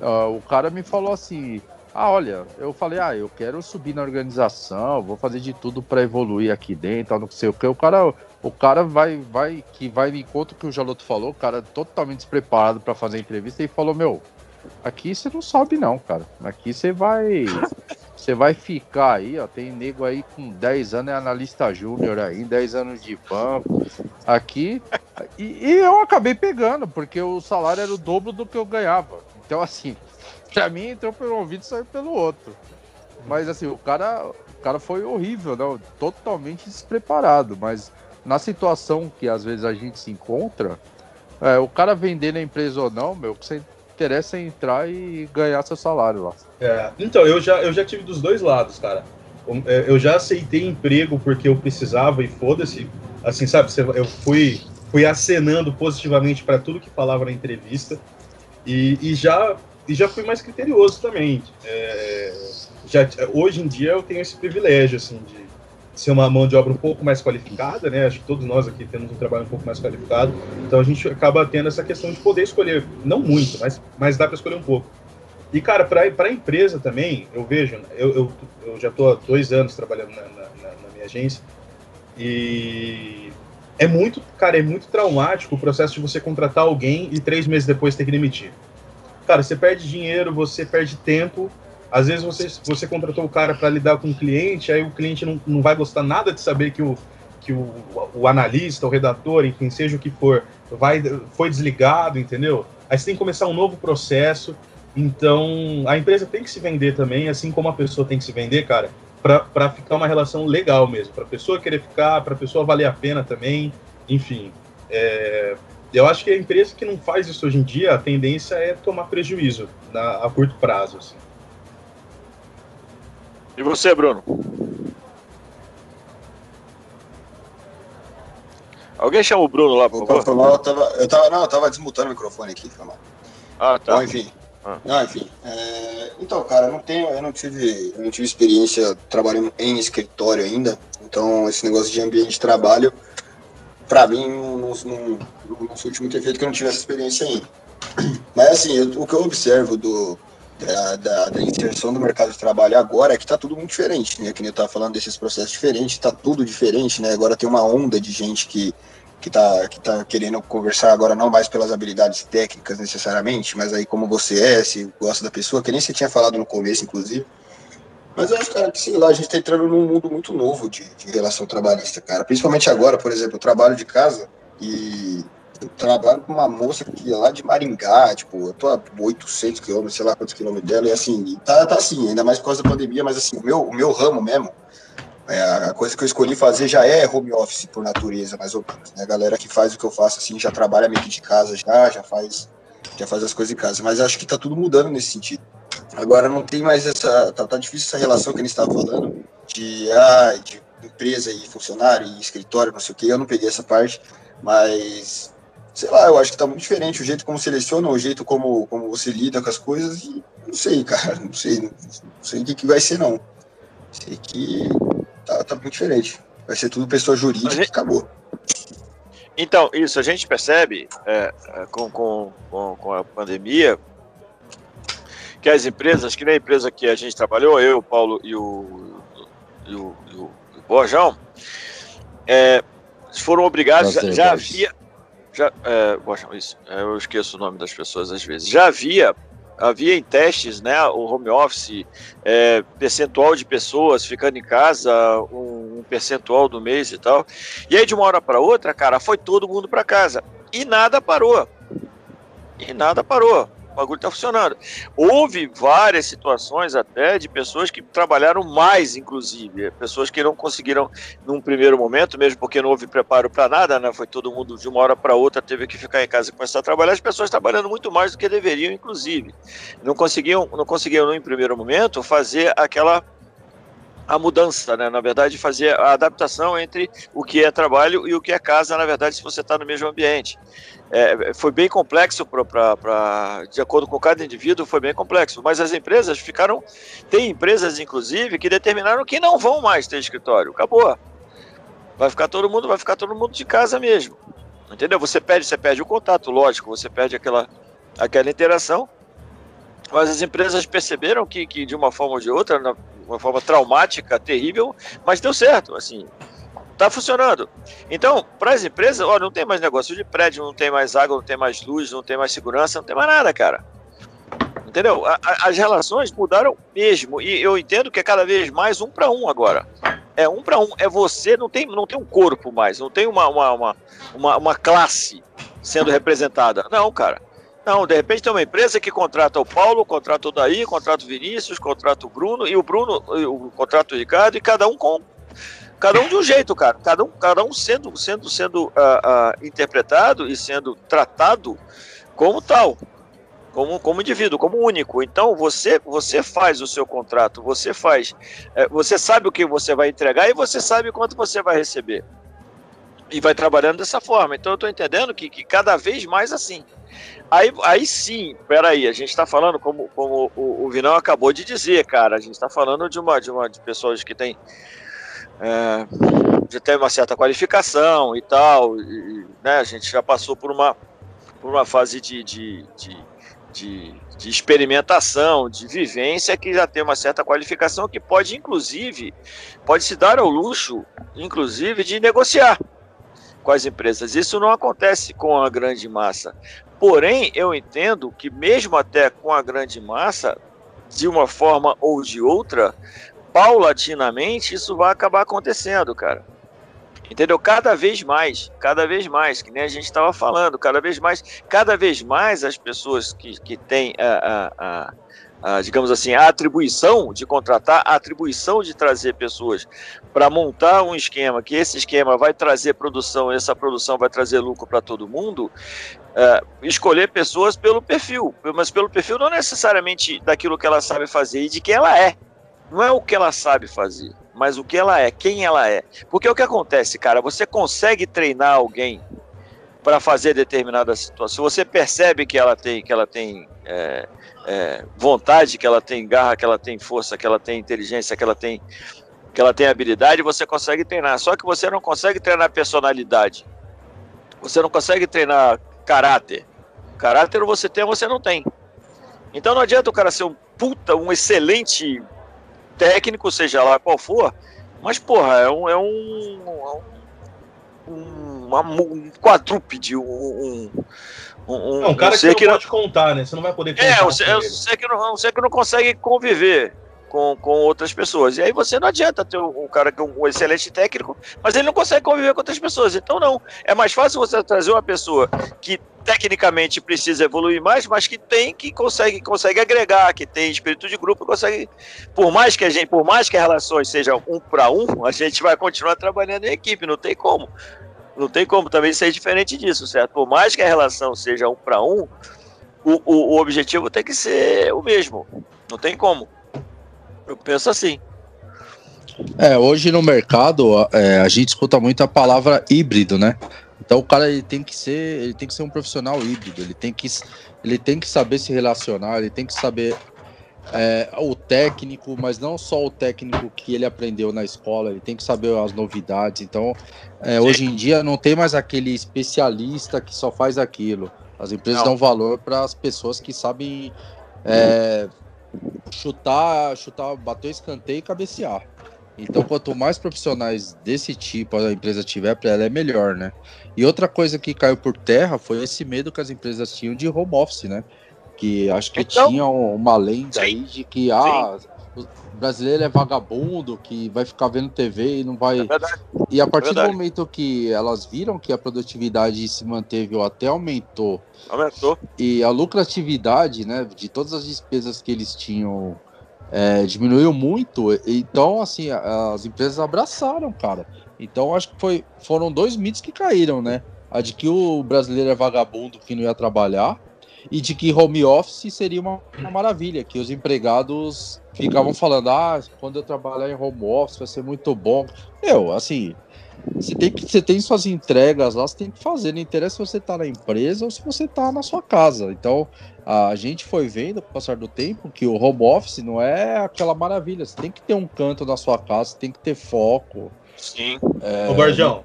Speaker 4: uh, o cara me falou assim: ah, olha, eu falei, ah, eu quero subir na organização, vou fazer de tudo para evoluir aqui dentro, não sei o que. O cara, o cara vai, vai, que vai em encontro que o Jaloto falou, o cara totalmente despreparado para fazer a entrevista e falou, meu, aqui você não sobe não, cara. Aqui você vai, você vai ficar aí, ó, tem nego aí com 10 anos, é analista júnior aí, 10 anos de banco, aqui. E, e eu acabei pegando, porque o salário era o dobro do que eu ganhava. Então, assim, Pra mim entrou pelo ouvido e saiu pelo outro. Mas assim, o cara, o cara foi horrível, né? totalmente despreparado. Mas na situação que às vezes a gente se encontra, é, o cara vender na empresa ou não, meu, que você interessa é entrar e ganhar seu salário lá.
Speaker 5: É, então, eu já, eu já tive dos dois lados, cara. É, eu já aceitei emprego porque eu precisava e foda-se. Assim, sabe, eu fui, fui acenando positivamente para tudo que falava na entrevista. E, e já e já fui mais criterioso também. É, já, hoje em dia eu tenho esse privilégio, assim, de ser uma mão de obra um pouco mais qualificada, né? Acho que todos nós aqui temos um trabalho um pouco mais qualificado, então a gente acaba tendo essa questão de poder escolher, não muito, mas, mas dá para escolher um pouco. E, cara, para a empresa também, eu vejo, eu, eu, eu já estou há dois anos trabalhando na, na, na minha agência, e é muito, cara, é muito traumático o processo de você contratar alguém e três meses depois ter que demitir cara, você perde dinheiro, você perde tempo. Às vezes você, você contratou o cara para lidar com o cliente, aí o cliente não, não vai gostar nada de saber que o, que o, o analista, o redator, enfim, seja o que for, vai, foi desligado, entendeu? Aí você tem que começar um novo processo. Então, a empresa tem que se vender também, assim como a pessoa tem que se vender, cara, para ficar uma relação legal mesmo, para a pessoa querer ficar, para a pessoa valer a pena também, enfim. É, eu acho que a empresa que não faz isso hoje em dia, a tendência é tomar prejuízo na, a curto prazo. Assim.
Speaker 1: E você, Bruno? Alguém chama o Bruno lá, por favor?
Speaker 2: Mal, eu, tava, eu, tava, não, eu tava desmutando o microfone aqui, foi mal.
Speaker 1: Ah, tá.
Speaker 2: Bom, enfim. Ah. Não, enfim. É, então, cara, eu não tenho, eu não tive, eu não tive experiência trabalhando em escritório ainda. Então, esse negócio de ambiente de trabalho, para mim, não, não, não, não surte muito efeito que eu não tive essa experiência ainda. Mas, assim, eu, o que eu observo do, da, da, da, inserção do mercado de trabalho agora é que está tudo muito diferente, né? Que nem eu estava falando desses processos diferentes, está tudo diferente, né? Agora tem uma onda de gente que que está que tá querendo conversar agora não mais pelas habilidades técnicas necessariamente, mas aí como você é, se gosta da pessoa, que nem você tinha falado no começo, inclusive. Mas eu acho, cara, que sei lá, a gente tá entrando num mundo muito novo de, de relação trabalhista, cara. Principalmente agora, por exemplo, eu trabalho de casa e eu trabalho com uma moça que é lá de Maringá, tipo, eu tô a 800 quilômetros, sei lá quantos quilômetros dela, e assim, tá, tá assim, ainda mais por causa da pandemia, mas assim, o meu, o meu ramo mesmo, é, a coisa que eu escolhi fazer já é home office por natureza, mais ou menos, né? A galera que faz o que eu faço, assim, já trabalha meio que de casa já, já faz, já faz as coisas em casa, mas acho que tá tudo mudando nesse sentido. Agora não tem mais essa. Tá, tá difícil essa relação que a gente estava falando de, ah, de empresa e funcionário e escritório, não sei o que. Eu não peguei essa parte, mas sei lá, eu acho que tá muito diferente o jeito como seleciona, o jeito como, como você lida com as coisas. E não sei, cara, não sei, não, sei o que, que vai ser, não. Sei que tá, tá muito diferente. Vai ser tudo pessoa jurídica gente... e acabou.
Speaker 1: Então, isso a gente percebe é, é com, com, com a pandemia, que as empresas, que nem a empresa que a gente trabalhou, eu, o Paulo e o, e o, e o, e o Bojão, é, foram obrigados, já, já havia. Já, é, Bojão, isso, é, eu esqueço o nome das pessoas às vezes. Já havia havia em testes, né, o home office, é, percentual de pessoas ficando em casa, um, um, percentual do mês e tal. E aí de uma hora para outra, cara, foi todo mundo para casa e nada parou. E nada parou o bagulho está funcionando. Houve várias situações até de pessoas que trabalharam mais, inclusive, pessoas que não conseguiram num primeiro momento, mesmo porque não houve preparo para nada, né? Foi todo mundo de uma hora para outra teve que ficar em casa e começar a trabalhar. As pessoas trabalhando muito mais do que deveriam, inclusive, não conseguiam, não conseguiam no primeiro momento fazer aquela a mudança, né? Na verdade, fazer a adaptação entre o que é trabalho e o que é casa, na verdade, se você está no mesmo ambiente é, foi bem complexo para, de acordo com cada indivíduo, foi bem complexo. Mas as empresas ficaram, tem empresas inclusive que determinaram que não vão mais ter escritório. Acabou. Vai ficar todo mundo, vai ficar todo mundo de casa mesmo. Entendeu? Você perde, você perde o contato, lógico, você perde aquela, aquela interação. Mas as empresas perceberam que, que de uma forma ou de outra, uma forma traumática, terrível, mas deu certo. Assim, Tá funcionando. Então, para as empresas, ó, não tem mais negócio de prédio, não tem mais água, não tem mais luz, não tem mais segurança, não tem mais nada, cara. Entendeu? A, a, as relações mudaram mesmo. E eu entendo que é cada vez mais um para um agora. É um para um. É você, não tem, não tem um corpo mais, não tem uma, uma, uma, uma, uma classe sendo representada. Não, cara. Não, de repente tem uma empresa que contrata o Paulo, contrata o Daí, contrata o Vinícius, contrata o Bruno, e o Bruno, o contrata o Ricardo, e cada um com Cada um de um jeito, cara. Cada um, cada um sendo, sendo, sendo uh, uh, interpretado e sendo tratado como tal, como, como indivíduo, como único. Então você, você faz o seu contrato, você faz, é, você sabe o que você vai entregar e você sabe quanto você vai receber. E vai trabalhando dessa forma. Então eu estou entendendo que, que cada vez mais assim. Aí, aí sim, peraí, a gente está falando, como, como o, o Vinão acabou de dizer, cara, a gente está falando de uma, de uma de pessoas que têm é, já tem uma certa qualificação e tal, e, né, a gente já passou por uma, por uma fase de, de, de, de, de experimentação, de vivência, que já tem uma certa qualificação que pode, inclusive, pode se dar ao luxo, inclusive, de negociar com as empresas. Isso não acontece com a grande massa. Porém, eu entendo que mesmo até com a grande massa, de uma forma ou de outra, paulatinamente isso vai acabar acontecendo, cara. Entendeu? Cada vez mais, cada vez mais, que nem a gente estava falando, cada vez mais, cada vez mais as pessoas que, que têm a, a, a, a digamos assim, a atribuição de contratar, a atribuição de trazer pessoas para montar um esquema, que esse esquema vai trazer produção, essa produção vai trazer lucro para todo mundo, uh, escolher pessoas pelo perfil, mas pelo perfil não necessariamente daquilo que ela sabe fazer e de quem ela é. Não é o que ela sabe fazer, mas o que ela é, quem ela é. Porque o que acontece, cara, você consegue treinar alguém para fazer determinada situação. Você percebe que ela tem, que ela tem é, é, vontade, que ela tem garra, que ela tem força, que ela tem inteligência, que ela tem, que ela tem habilidade, você consegue treinar. Só que você não consegue treinar personalidade. Você não consegue treinar caráter. Caráter você tem, você não tem. Então não adianta o cara ser um puta, um excelente técnico, seja lá qual for, mas, porra, é um. É um, é um, uma, um quadrúpede, um. um
Speaker 5: um, é um cara um que, que não pode contar, né? Você não vai poder
Speaker 1: contar. É, um ser, que não, um ser que não consegue conviver com, com outras pessoas. E aí você não adianta ter um, cara que é um, um excelente técnico, mas ele não consegue conviver com outras pessoas. Então, não. É mais fácil você trazer uma pessoa que tecnicamente precisa evoluir mais, mas que tem, que consegue, consegue agregar, que tem espírito de grupo, consegue, por mais que a gente, por mais que as relações sejam um para um, a gente vai continuar trabalhando em equipe, não tem como. Não tem como também ser diferente disso, certo? Por mais que a relação seja um para um, o, o, o objetivo tem que ser o mesmo. Não tem como. Eu penso assim.
Speaker 4: É, hoje no mercado é, a gente escuta muito a palavra híbrido, né? Então o cara ele tem que ser, ele tem que ser um profissional híbrido, ele tem que, ele tem que saber se relacionar, ele tem que saber é, o técnico, mas não só o técnico que ele aprendeu na escola, ele tem que saber as novidades. Então, é, hoje em dia não tem mais aquele especialista que só faz aquilo. As empresas não. dão valor para as pessoas que sabem é, chutar, chutar, bater escanteio e cabecear. Então, quanto mais profissionais desse tipo a empresa tiver, para ela é melhor, né? E outra coisa que caiu por terra foi esse medo que as empresas tinham de home office, né? Que acho que então, tinha uma lenda sim, aí de que ah, o brasileiro é vagabundo, que vai ficar vendo TV e não vai. É e a partir é do momento que elas viram que a produtividade se manteve ou até aumentou,
Speaker 1: aumentou.
Speaker 4: E a lucratividade, né, de todas as despesas que eles tinham é, diminuiu muito. Então, assim, as empresas abraçaram, cara. Então, acho que foi, foram dois mitos que caíram, né? A de que o brasileiro é vagabundo que não ia trabalhar e de que home office seria uma, uma maravilha, que os empregados ficavam falando, ah, quando eu trabalhar em home office vai ser muito bom. Eu, assim, você tem que você tem suas entregas lá, você tem que fazer. Não interessa se você está na empresa ou se você está na sua casa. Então, a gente foi vendo com o passar do tempo que o home office não é aquela maravilha. Você tem que ter um canto na sua casa, tem que ter foco.
Speaker 1: Sim.
Speaker 5: É, Ô, Barjão.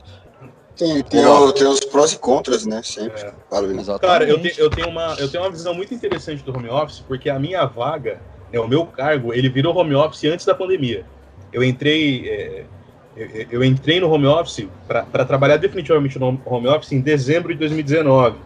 Speaker 2: Tem, tem, o, tem, os prós e contras, né? Sempre. É.
Speaker 5: Cara, eu, te, eu, tenho uma, eu tenho uma visão muito interessante do home office, porque a minha vaga, né, o meu cargo, ele virou home office antes da pandemia. Eu entrei. É, eu, eu, entrei no home office para trabalhar definitivamente no home office em dezembro de 2019.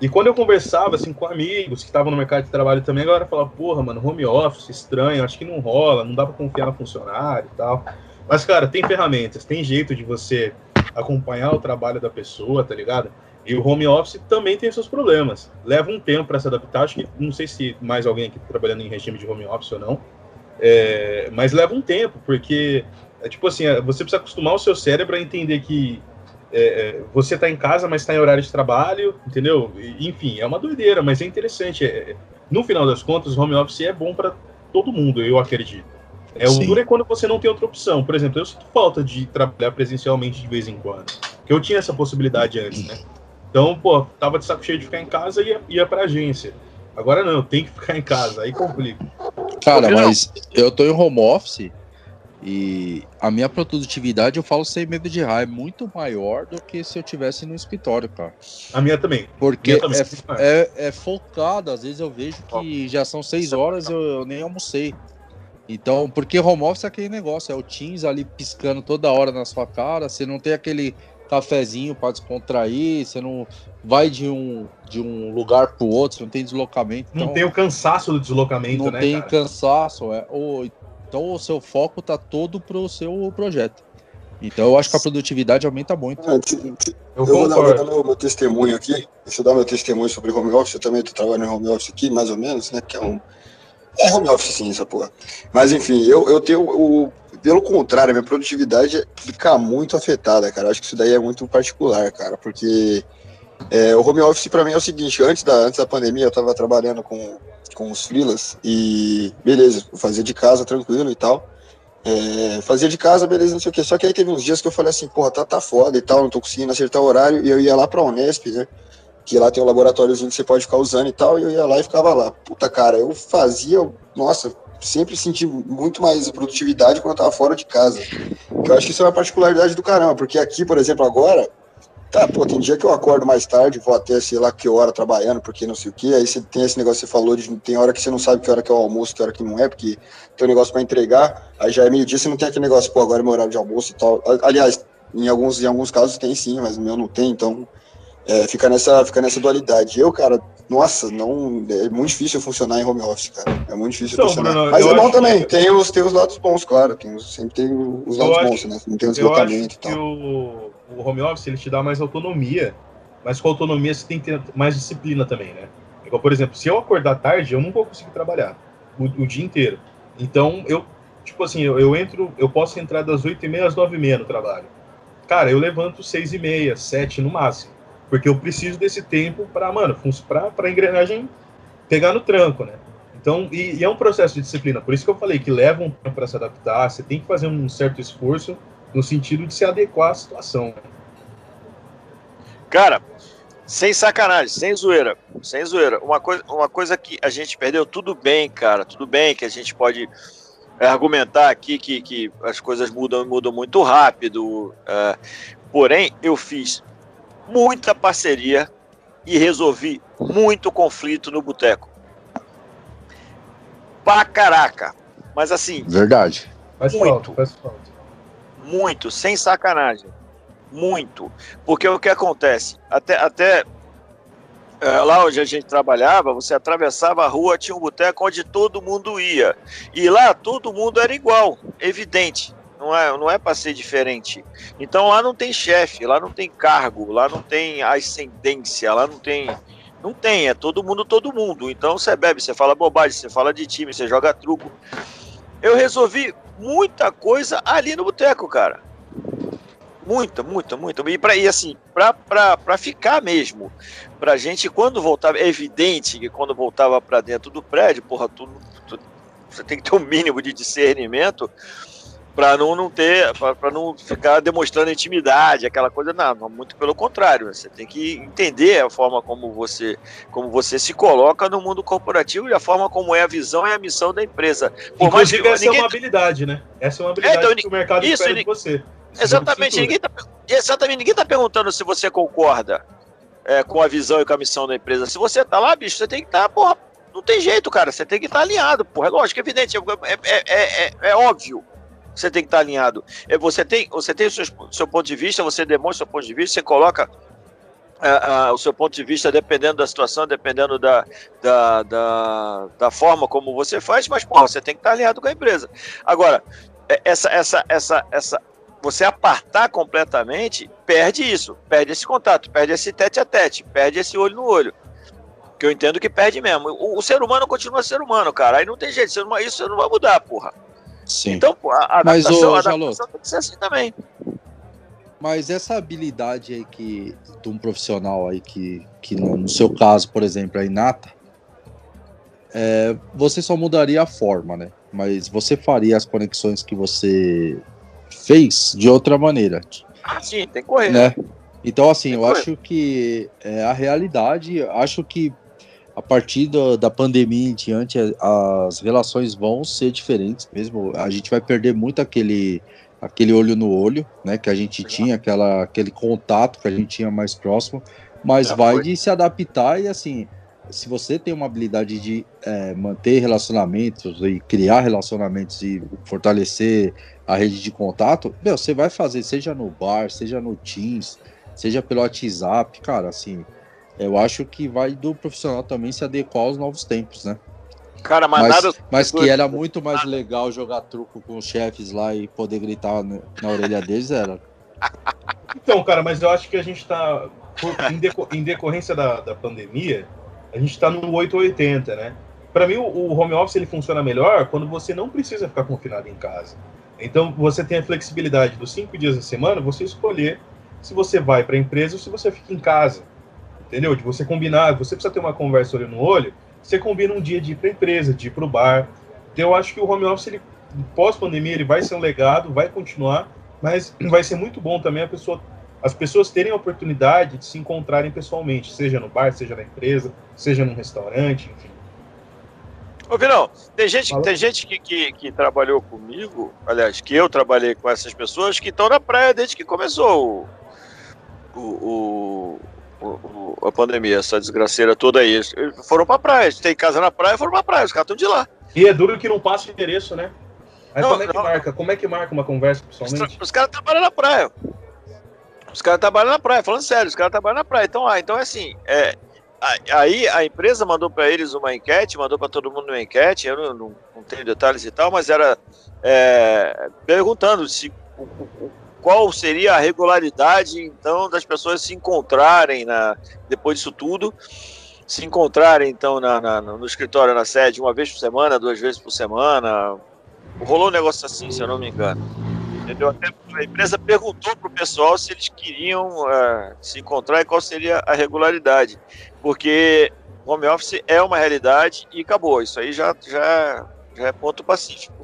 Speaker 5: E quando eu conversava assim com amigos que estavam no mercado de trabalho também, a galera falava, porra, mano, home office, estranho, acho que não rola, não dá para confiar no funcionário e tal. Mas, cara, tem ferramentas, tem jeito de você acompanhar o trabalho da pessoa, tá ligado? E o home office também tem seus problemas. Leva um tempo para se adaptar, acho que não sei se mais alguém aqui tá trabalhando em regime de home office ou não. É, mas leva um tempo, porque é tipo assim, é, você precisa acostumar o seu cérebro a entender que é, é você está em casa, mas está em horário de trabalho, entendeu? Enfim, é uma doideira, mas é interessante. É, é, no final das contas, home office é bom para todo mundo, eu acredito. É, o duro é quando você não tem outra opção. Por exemplo, eu sinto falta de trabalhar presencialmente de vez em quando. Que eu tinha essa possibilidade antes, né? Então, pô, tava de saco cheio de ficar em casa e ia, ia pra agência. Agora não, tem que ficar em casa, aí complica.
Speaker 4: Cara, mas eu tô em home office e a minha produtividade, eu falo sem medo de errar, é muito maior do que se eu tivesse no escritório, cara.
Speaker 5: A minha também.
Speaker 4: Porque
Speaker 5: minha
Speaker 4: também. É, é, é, focado, às vezes eu vejo que já são seis horas e eu, eu, nem almocei. Então, porque home office é aquele negócio, é o Teams ali piscando toda hora na sua cara, você não tem aquele cafezinho para descontrair, você não vai de um, de um lugar para o outro, você não tem deslocamento.
Speaker 5: Não então, tem o cansaço do deslocamento,
Speaker 4: não
Speaker 5: né?
Speaker 4: Não tem cara? cansaço, é. Ou, então o seu foco tá todo pro seu projeto. Então eu acho que a produtividade aumenta muito. É,
Speaker 2: eu, eu vou dar, vou dar meu, meu, testemunho aqui. Deixa eu dar meu testemunho sobre home office. Eu também tô trabalhando em home office aqui, mais ou menos, né? Que é um. É home office sim, essa porra. Mas enfim, eu, eu tenho o. Pelo contrário, minha produtividade fica muito afetada, cara. Acho que isso daí é muito particular, cara, porque é, o home office para mim é o seguinte: antes da, antes da pandemia, eu tava trabalhando com com os frilas e beleza, fazia de casa tranquilo e tal. É, fazia de casa, beleza, não sei o que. Só que aí teve uns dias que eu falei assim, porra, tá, tá foda e tal, não tô conseguindo acertar o horário. E eu ia lá pra Unesp, né? Que lá tem um laboratóriozinho que você pode ficar usando e tal. E eu ia lá e ficava lá. Puta, cara, eu fazia, nossa, sempre senti muito mais produtividade quando eu tava fora de casa. Eu acho que isso é uma particularidade do caramba, porque aqui, por exemplo, agora, Tá, pô, tem dia que eu acordo mais tarde, vou até sei lá que hora trabalhando, porque não sei o que. Aí você tem esse negócio que você falou de tem hora que você não sabe que hora que é o almoço, que hora que não é, porque tem um negócio para entregar. Aí já é meio-dia, você não tem aquele negócio, pô, agora é meu horário de almoço e tal. Aliás, em alguns, em alguns casos tem sim, mas o meu não tem, então é, fica, nessa, fica nessa dualidade. Eu, cara, nossa, não. É muito difícil funcionar em home office, cara. É muito difícil então, funcionar. Bruno, Mas é bom também, que... tem, os, tem os lados bons, claro. Tem, sempre tem os lados eu bons, acho, né? Não tem o deslocamento e tal.
Speaker 5: O, o home office ele te dá mais autonomia, mas com autonomia você tem que ter mais disciplina também, né? Igual, por exemplo, se eu acordar tarde, eu não vou conseguir trabalhar o, o dia inteiro. Então, eu, tipo assim, eu, eu, entro, eu posso entrar das 8h30 às 9h30 no trabalho. Cara, eu levanto 6h30, 7 no máximo. Porque eu preciso desse tempo para, mano, para a engrenagem pegar no tranco, né? Então, e, e, é um processo de disciplina. Por isso que eu falei que leva um tempo para se adaptar, você tem que fazer um certo esforço no sentido de se adequar à situação.
Speaker 1: Cara, sem sacanagem, sem zoeira, sem zoeira. Uma coisa, uma coisa que a gente perdeu, tudo bem, cara, tudo bem que a gente pode é, argumentar aqui que, que as coisas mudam mudam muito rápido. É, porém, eu fiz muita parceria e resolvi muito conflito no boteco. Pra caraca. Mas assim.
Speaker 4: Verdade.
Speaker 1: Faz muito. Falta, faz falta. Muito, sem sacanagem muito. Porque o que acontece? Até, até é, lá onde a gente trabalhava, você atravessava a rua, tinha um boteco onde todo mundo ia. E lá todo mundo era igual, evidente. Não é, não é para ser diferente. Então lá não tem chefe, lá não tem cargo, lá não tem ascendência, lá não tem. Não tem, é todo mundo, todo mundo. Então você bebe, você fala bobagem, você fala de time, você joga truco. Eu resolvi muita coisa ali no boteco, cara. Muita, muita, muita. E, pra, e assim, para ficar mesmo. Pra gente, quando voltava, é evidente que quando voltava para dentro do prédio, porra, tudo, você tem que ter um mínimo de discernimento para não, não ter, para não ficar demonstrando intimidade, aquela coisa, não, muito pelo contrário, você tem que entender a forma como você, como você se coloca no mundo corporativo e a forma como é a visão e a missão da empresa.
Speaker 5: Por Inclusive, mais que, essa ninguém... é uma habilidade, né? Essa é uma habilidade é, então, que o mercado isso, espera de você.
Speaker 1: Exatamente, ninguém tá, exatamente, ninguém tá perguntando se você concorda é, com a visão e com a missão da empresa. Se você tá lá, bicho, você tem que estar, tá, porra, não tem jeito, cara, você tem que estar tá alinhado, porra, é lógico, é evidente, é, é, é, é, é óbvio você tem que estar alinhado. É, você tem, você tem o seu, seu ponto de vista, você demonstra o seu ponto de vista, você coloca uh, uh, o seu ponto de vista dependendo da situação, dependendo da, da, da, da forma como você faz, mas, porra, você tem que estar alinhado com a empresa. Agora, essa, essa, essa, essa, você apartar completamente, perde isso, perde esse contato, perde esse tete a tete, perde esse olho no olho. Que eu entendo que perde mesmo. O, o ser humano continua ser humano, cara. Aí não tem jeito, isso não vai mudar, porra.
Speaker 4: Sim.
Speaker 1: Então, a
Speaker 4: Mas, adaptação, a adaptação
Speaker 1: tem que ser assim também.
Speaker 4: Mas essa habilidade aí que de um profissional aí que, que no, no seu caso, por exemplo, é inata, é, você só mudaria a forma, né? Mas você faria as conexões que você fez de outra maneira.
Speaker 1: Ah, sim, tem que correr.
Speaker 4: Né? Então, assim, eu acho que é, a realidade, acho que a partir do, da pandemia em diante, as relações vão ser diferentes mesmo. A gente vai perder muito aquele, aquele olho no olho, né? Que a gente tinha, aquela, aquele contato que a gente tinha mais próximo, mas Já vai foi. de se adaptar e assim. Se você tem uma habilidade de é, manter relacionamentos e criar relacionamentos e fortalecer a rede de contato, meu, você vai fazer, seja no bar, seja no Teams, seja pelo WhatsApp, cara, assim, eu acho que vai do profissional também se adequar aos novos tempos, né?
Speaker 1: Cara, mas,
Speaker 4: mas,
Speaker 1: nada...
Speaker 4: mas que era muito mais legal jogar truco com os chefes lá e poder gritar na orelha deles, era.
Speaker 5: Então, cara, mas eu acho que a gente tá, em, deco... em decorrência da, da pandemia, a gente tá no 880, né? Para mim, o home office ele funciona melhor quando você não precisa ficar confinado em casa. Então, você tem a flexibilidade dos cinco dias da semana, você escolher se você vai para a empresa ou se você fica em casa. Entendeu? De você combinar, você precisa ter uma conversa olho no olho, você combina um dia de ir para a empresa, de ir para o bar. Então, eu acho que o home office, ele, pós-pandemia, ele vai ser um legado, vai continuar, mas vai ser muito bom também a pessoa, as pessoas terem a oportunidade de se encontrarem pessoalmente, seja no bar, seja na empresa, seja num restaurante, enfim.
Speaker 1: Ô, Virão, tem gente, tem gente que, que, que, trabalhou comigo, aliás, que eu trabalhei com essas pessoas que estão na praia desde que começou o, o, o, o a pandemia, essa desgraceira toda aí. Eles foram pra praia, tem casa na praia, foram pra praia, os caras estão de lá.
Speaker 5: E é duro que não passa o endereço, né? Mas não, como é que não, marca? Como é que marca uma conversa pessoalmente?
Speaker 1: Os, os caras trabalham na praia. Os caras trabalham na praia, falando sério, os caras trabalham na praia. Então, ah, então é assim, é, aí a empresa mandou para eles uma enquete, mandou para todo mundo uma enquete, eu não, não, não, tenho detalhes e tal, mas era é, perguntando se qual seria a regularidade então das pessoas se encontrarem na, depois disso tudo se encontrarem então na, na, no escritório, na sede, uma vez por semana, duas vezes por semana. Rolou um negócio assim, se eu não me engano. Entendeu? Até a empresa perguntou para o pessoal se eles queriam uh, se encontrar e qual seria a regularidade. Porque home office é uma realidade e acabou. Isso aí já, já, já é ponto pacífico.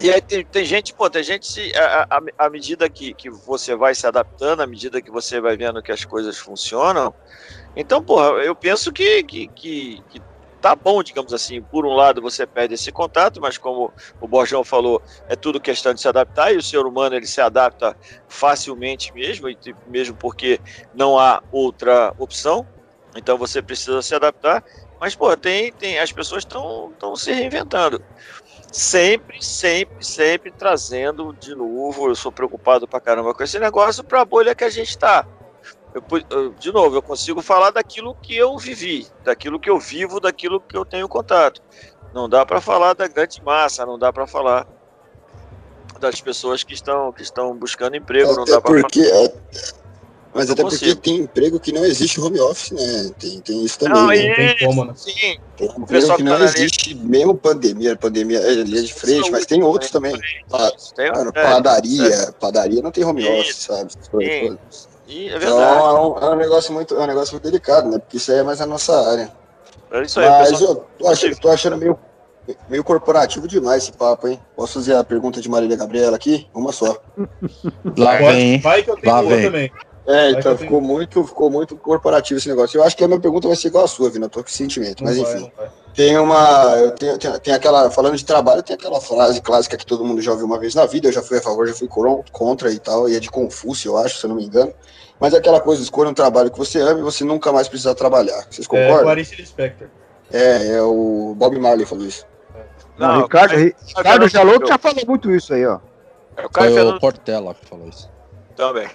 Speaker 1: E aí tem, tem gente, pô, tem gente, à medida que, que você vai se adaptando, à medida que você vai vendo que as coisas funcionam, então, porra, eu penso que, que, que, que tá bom, digamos assim. Por um lado, você perde esse contato, mas como o Borjão falou, é tudo questão de se adaptar e o ser humano ele se adapta facilmente mesmo, mesmo porque não há outra opção. Então você precisa se adaptar. Mas, pô, tem, tem, as pessoas estão se reinventando. Sempre, sempre, sempre trazendo de novo. Eu sou preocupado pra caramba com esse negócio para a bolha que a gente está de novo, eu consigo falar daquilo que eu vivi, daquilo que eu vivo, daquilo que eu tenho contato. Não dá para falar da grande massa, não dá para falar das pessoas que estão, que estão buscando emprego, até não dá
Speaker 2: porque, falar. Mas até porque tem emprego que não existe home office, né? Tem, tem isso também. Não, né?
Speaker 5: não tem como, né?
Speaker 2: Sim. Tem emprego que não tá existe, mesmo pandemia, pandemia é linha de frente, mas tem outros também. Tem, é, padaria, é. padaria não tem home office, sabe? Sim.
Speaker 1: E é verdade. Então,
Speaker 2: é um, é um, negócio muito, é um negócio muito delicado, né? Porque isso aí é mais a nossa área.
Speaker 1: É isso aí,
Speaker 2: Mas pessoal... eu tô achando, tô achando meio, meio corporativo demais esse papo, hein? Posso fazer a pergunta de Marília Gabriela aqui? Uma só.
Speaker 4: Lá vem.
Speaker 5: Vai que eu tenho Lá vem. também.
Speaker 2: É, então ficou muito, ficou muito corporativo esse negócio. Eu acho que a minha pergunta vai ser igual a sua, Vina. Eu tô com sentimento, mas enfim. Vai, tem uma. Eu tenho, tem, tem, aquela. Falando de trabalho, tem aquela frase clássica que todo mundo já ouviu uma vez na vida. Eu já fui a favor, já fui contra e tal. E é de Confúcio, eu acho, se eu não me engano. Mas é aquela coisa, escolha um trabalho que você ama e você nunca mais precisa trabalhar. Vocês é, concordam? É,
Speaker 5: Lispector.
Speaker 2: É, é o Bob Marley falou isso.
Speaker 3: Não, não Ricardo, Ricardo Jalotto já falou muito isso aí, ó.
Speaker 4: É o Caio Foi o Portela que falou isso.
Speaker 1: Também.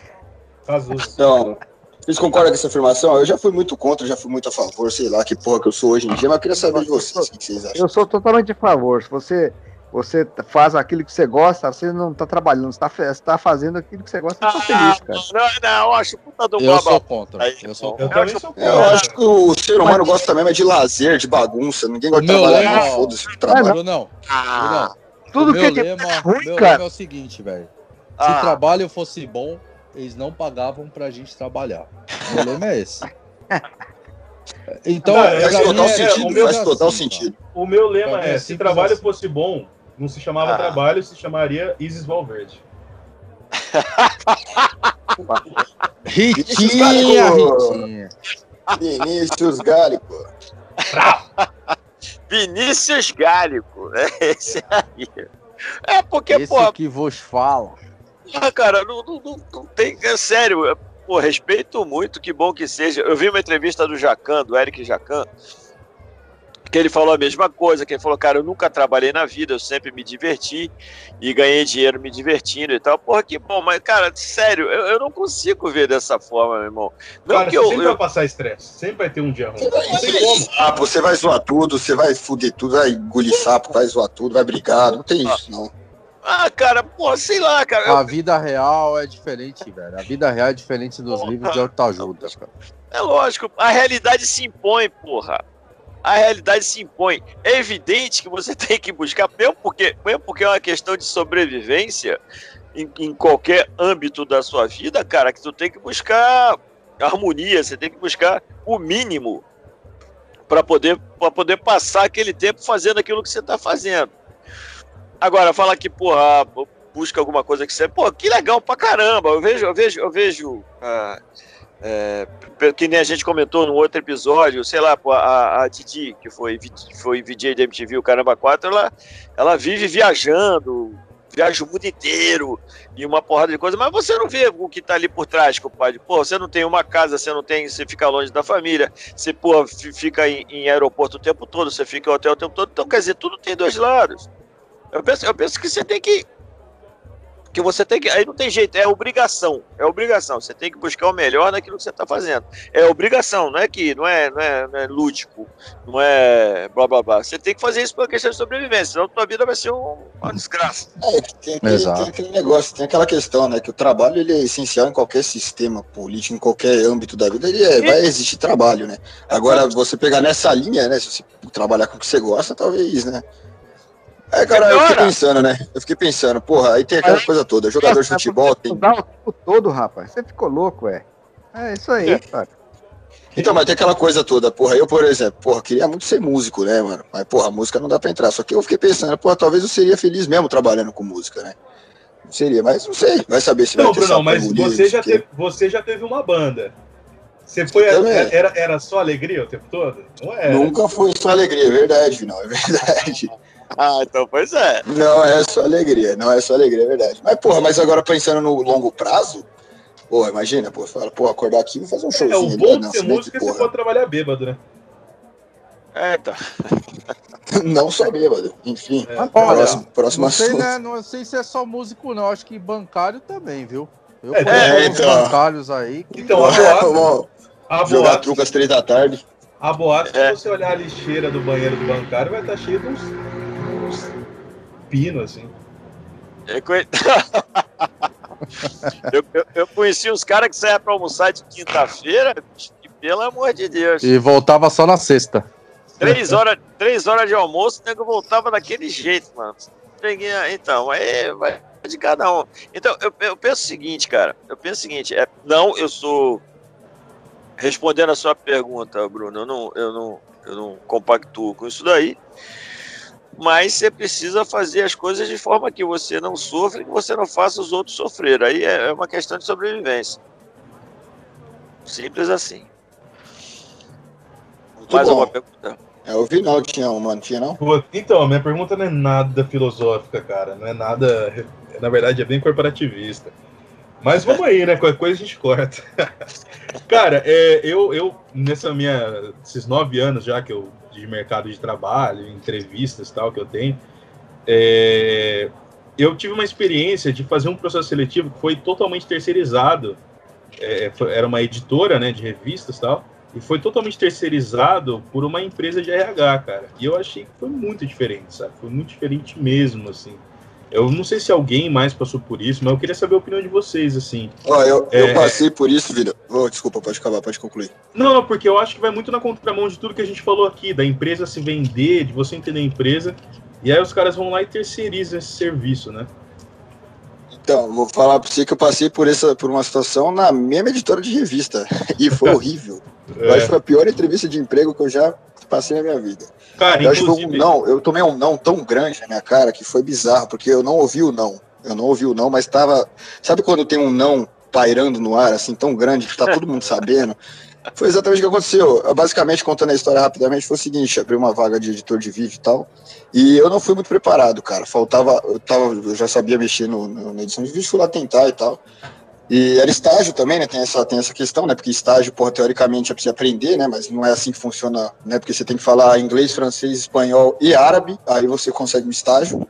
Speaker 2: Então, vocês concordam com essa afirmação? Eu já fui muito contra, já fui muito a favor, sei lá que porra que eu sou hoje em dia, mas eu queria saber de vocês, o que vocês acham.
Speaker 3: Eu sou totalmente a favor. Se você você faz aquilo que você gosta, você não está trabalhando, você está tá fazendo aquilo que você gosta, você tá feliz, cara.
Speaker 1: Não, não, eu acho puta do
Speaker 4: Eu sou contra. Eu, sou contra.
Speaker 2: Eu, sou contra. eu acho que o ser humano Mas... gosta mesmo de lazer, de bagunça. Ninguém gosta de trabalhar, não, foda-se
Speaker 4: trabalho. Não, ah. não. Tudo o que meu lema, é ruim, meu cara. lema é o seguinte, velho. Se ah. o trabalho fosse bom, eles não pagavam pra gente trabalhar. O meu lema é esse.
Speaker 2: Então, não, faz total, é, sentido, faz total assim, sentido.
Speaker 5: O meu lema é, se trabalho fosse bom, não se chamava ah. trabalho, se chamaria Isis Valverde.
Speaker 2: Ritinha, Ritinha. Vinícius Gálico.
Speaker 1: Vinícius Gálico. É esse aí. É porque,
Speaker 4: esse pô. que vos fala.
Speaker 1: Ah, cara, não, não, não, tem. É sério. Pô, respeito muito, que bom que seja. Eu vi uma entrevista do Jacan, do Eric Jacan que ele falou a mesma coisa, que ele falou, cara, eu nunca trabalhei na vida, eu sempre me diverti e ganhei dinheiro me divertindo e tal. Porra, que bom, mas, cara, sério, eu, eu não consigo ver dessa forma, meu irmão. Não
Speaker 5: cara, que eu, sempre eu... vai passar estresse, sempre vai ter um dia ruim. Não tem
Speaker 2: como. Ah, você vai zoar tudo, você vai fuder tudo, vai engolir sapo, vai zoar tudo, vai brigar, não tem isso, não.
Speaker 1: Ah, cara, pô, sei lá, cara.
Speaker 4: A vida real é diferente, velho. A vida real é diferente dos livros de autoajuda, cara.
Speaker 1: É lógico, a realidade se impõe, porra a realidade se impõe. É evidente que você tem que buscar, mesmo porque, mesmo porque é uma questão de sobrevivência em, em qualquer âmbito da sua vida, cara, que tu tem que buscar harmonia, você tem que buscar o mínimo para poder, poder passar aquele tempo fazendo aquilo que você está fazendo. Agora, fala que, porra, busca alguma coisa que você. Pô, que legal pra caramba. Eu vejo, eu vejo, eu vejo. Ah, é, que nem a gente comentou no outro episódio, sei lá, a, a Didi, que foi, foi VJ da MTV, o Caramba 4, ela, ela vive viajando, viaja o mundo inteiro e uma porrada de coisa, mas você não vê o que tá ali por trás, compadre. Pô, você não tem uma casa, você não tem, você fica longe da família, você, pô, fica em, em aeroporto o tempo todo, você fica em hotel o tempo todo. Então, quer dizer, tudo tem dois lados. Eu penso, eu penso que você tem que que você tem que. Aí não tem jeito, é obrigação. É obrigação. Você tem que buscar o melhor naquilo que você está fazendo. É obrigação, não é que não é, não é, não é lúdico, não é blá blá blá. Você tem que fazer isso por questão de sobrevivência, senão tua vida vai ser um, uma desgraça.
Speaker 2: É, tem, tem, tem, aquele negócio, tem aquela questão, né? Que o trabalho ele é essencial em qualquer sistema político, em qualquer âmbito da vida, ele é, vai existir trabalho, né? Agora, você pegar nessa linha, né? Se você trabalhar com o que você gosta, talvez, né? É, cara, eu fiquei pensando, né? Eu fiquei pensando, porra, aí tem aquela aí, coisa toda, jogador de futebol tem.
Speaker 3: o tempo todo, rapaz. Você ficou louco, é. É isso aí, é. cara.
Speaker 2: Então, mas tem aquela coisa toda, porra, eu, por exemplo, porra, queria muito ser músico, né, mano? Mas, porra, música não dá pra entrar. Só que eu fiquei pensando, porra, talvez eu seria feliz mesmo trabalhando com música, né? Não seria, mas não sei, vai saber se
Speaker 5: não,
Speaker 2: vai
Speaker 5: ter Bruno, mas você já, teve, você já teve uma banda. Você foi. Era, era só alegria o tempo todo?
Speaker 2: Não é? Nunca foi só alegria, é verdade, não, é verdade.
Speaker 1: Ah, então pois é.
Speaker 2: Não é só alegria, não é só alegria, é verdade. Mas, porra, mas agora pensando no longo prazo, porra, imagina, pô, fala, pô, acordar aqui e fazer um showzinho.
Speaker 5: É, o bom de ser música é que você pode trabalhar bêbado, né?
Speaker 1: É, tá.
Speaker 2: não só bêbado, enfim. É.
Speaker 4: próximo, próximo não sei, assunto. Né, não sei se é só músico, não. Acho que bancário também, viu?
Speaker 2: Eu é, conheço é, então.
Speaker 4: bancários aí.
Speaker 2: Que... Então, a boate, a jogar boate, truco às três da tarde.
Speaker 5: A boate, é. se você olhar a lixeira do banheiro do bancário, vai estar cheio de uns pino, assim.
Speaker 1: Eu, conhe... eu, eu, eu, conheci uns caras que saíam pra almoçar de quinta-feira, e pelo amor de Deus.
Speaker 4: E voltava só na sexta.
Speaker 1: Três horas, três horas de almoço, o nego voltava daquele jeito, mano. Então, aí vai de cada um. Então, eu, eu penso o seguinte, cara. Eu penso o seguinte, é, não, eu sou. Respondendo a sua pergunta, Bruno, eu não, eu não, eu não compactuo com isso daí mas você precisa fazer as coisas de forma que você não sofra e que você não faça os outros sofrer. Aí é, é uma questão de sobrevivência. Simples assim.
Speaker 2: Muito Mais bom. uma pergunta? É, o Vinal tinha uma, não tinha não?
Speaker 5: Então, a minha pergunta não é nada filosófica, cara. Não é nada. Na verdade, é bem corporativista. Mas vamos aí, né? Qualquer coisa a gente corta. cara, é, eu, eu, nessa minha. Esses nove anos já que eu de mercado de trabalho, entrevistas tal que eu tenho, é, eu tive uma experiência de fazer um processo seletivo que foi totalmente terceirizado. É, foi, era uma editora, né, de revistas tal, e foi totalmente terceirizado por uma empresa de RH, cara. E eu achei que foi muito diferente, sabe? Foi muito diferente mesmo, assim. Eu não sei se alguém mais passou por isso, mas eu queria saber a opinião de vocês, assim.
Speaker 2: Ó, eu, é... eu passei por isso, Vida. Oh, desculpa, pode acabar, pode concluir.
Speaker 5: Não, porque eu acho que vai muito na contramão de tudo que a gente falou aqui, da empresa se vender, de você entender a empresa, e aí os caras vão lá e terceirizam esse serviço, né?
Speaker 2: Então, vou falar para você que eu passei por, essa, por uma situação na mesma editora de revista, e foi horrível. É. Eu acho que foi a pior entrevista de emprego que eu já passei na minha vida. Cara, eu acho que um não, eu tomei um não tão grande na minha cara que foi bizarro, porque eu não ouvi o não. Eu não ouvi o não, mas estava. Sabe quando tem um não pairando no ar, assim, tão grande, que tá todo mundo sabendo? Foi exatamente o que aconteceu. basicamente, contando a história rapidamente, foi o seguinte: abri uma vaga de editor de vídeo e tal. E eu não fui muito preparado, cara. Faltava. Eu, tava, eu já sabia mexer no, no, na edição de vídeo, fui lá tentar e tal. E era estágio também, né? Tem essa, tem essa questão, né? Porque estágio, porra, teoricamente é preciso aprender, né? Mas não é assim que funciona, né? Porque você tem que falar inglês, francês, espanhol e árabe, aí você consegue um estágio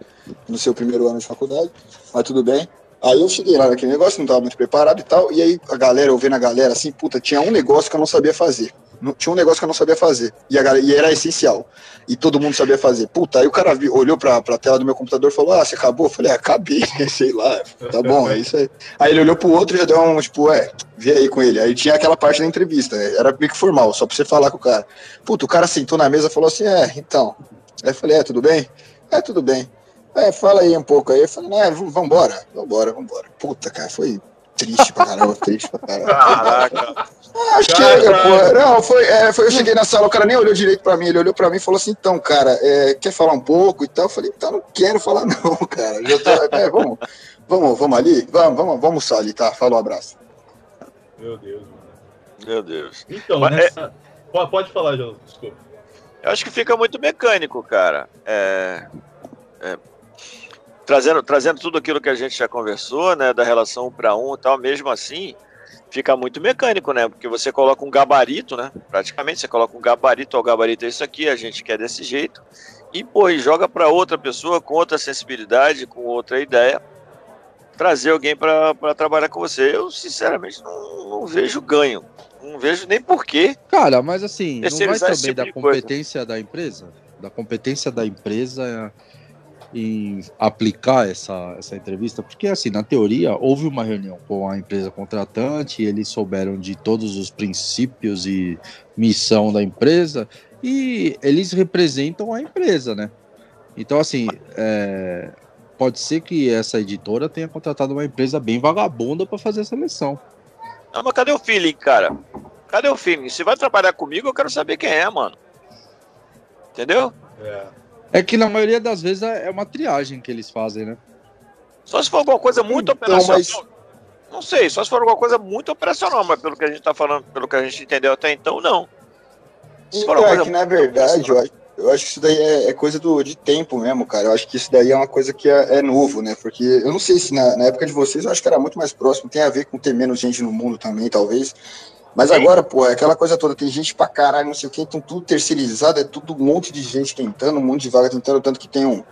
Speaker 2: no seu primeiro ano de faculdade, mas tudo bem. Aí eu cheguei lá naquele negócio, não estava muito preparado e tal, e aí a galera, eu vendo a galera assim, puta, tinha um negócio que eu não sabia fazer tinha um negócio que eu não sabia fazer. E, a, e era essencial. E todo mundo sabia fazer. Puta, aí o cara viu, olhou pra, pra tela do meu computador e falou: Ah, você acabou? Eu falei: ah, Acabei, sei lá. Tá bom, é isso aí. Aí ele olhou pro outro e já deu um, tipo, é, vê aí com ele. Aí tinha aquela parte da entrevista, né? era meio que formal, só pra você falar com o cara. Puta, o cara sentou na mesa e falou assim: É, então. Aí eu falei: É, tudo bem? É, tudo bem. É, fala aí um pouco aí. Eu falei: É, vambora, vambora, vambora. Puta, cara, foi triste pra caramba, triste pra caramba. Caraca. Ah, chega, pô. Não, foi, é, foi, eu cheguei na sala, o cara nem olhou direito pra mim, ele olhou pra mim e falou assim, então, cara, é, quer falar um pouco e tal? Eu falei, então, não quero falar não, cara. Tô, é, vamos, vamos, vamos ali? Vamos, vamos, vamos almoçar ali, tá? Fala um abraço.
Speaker 5: Meu Deus, mano.
Speaker 1: Meu Deus.
Speaker 5: Então, Mas, nessa... é... pode falar, João, desculpa.
Speaker 1: Eu acho que fica muito mecânico, cara. É, é, trazendo, trazendo tudo aquilo que a gente já conversou, né, da relação um para um e tal, mesmo assim, fica muito mecânico, né? Porque você coloca um gabarito, né? Praticamente você coloca um gabarito, o gabarito é isso aqui, a gente quer desse jeito, e pô, e joga para outra pessoa com outra sensibilidade, com outra ideia, trazer alguém para trabalhar com você. Eu, sinceramente, não, não, vejo ganho. Não vejo nem porquê.
Speaker 4: Cara, mas assim, não vai também tipo da competência coisa. da empresa? Da competência da empresa em aplicar essa, essa entrevista? Porque, assim, na teoria, houve uma reunião com a empresa contratante, eles souberam de todos os princípios e missão da empresa e eles representam a empresa, né? Então, assim, é, pode ser que essa editora tenha contratado uma empresa bem vagabunda para fazer a seleção.
Speaker 1: Não, mas cadê o feeling, cara? Cadê o feeling? Se vai trabalhar comigo, eu quero saber quem é, mano. Entendeu?
Speaker 4: É. É que na maioria das vezes é uma triagem que eles fazem, né?
Speaker 1: Só se for alguma coisa muito então, operacional. Mas... Não sei, só se for alguma coisa muito operacional, mas pelo que a gente tá falando, pelo que a gente entendeu até então, não.
Speaker 2: Se então, é que na verdade, eu acho, eu acho que isso daí é, é, coisa do, de tempo mesmo, cara. Eu acho que isso daí é uma coisa que é, é novo, né? Porque eu não sei se na, na, época de vocês, eu acho que era muito mais próximo. Tem a ver com ter menos gente no mundo também, talvez. Mas Sim. agora, pô, é aquela coisa toda, tem gente pra caralho, não sei o que, então tudo terceirizado, é tudo um monte de gente tentando, um monte de vaga tentando, tanto que tem um.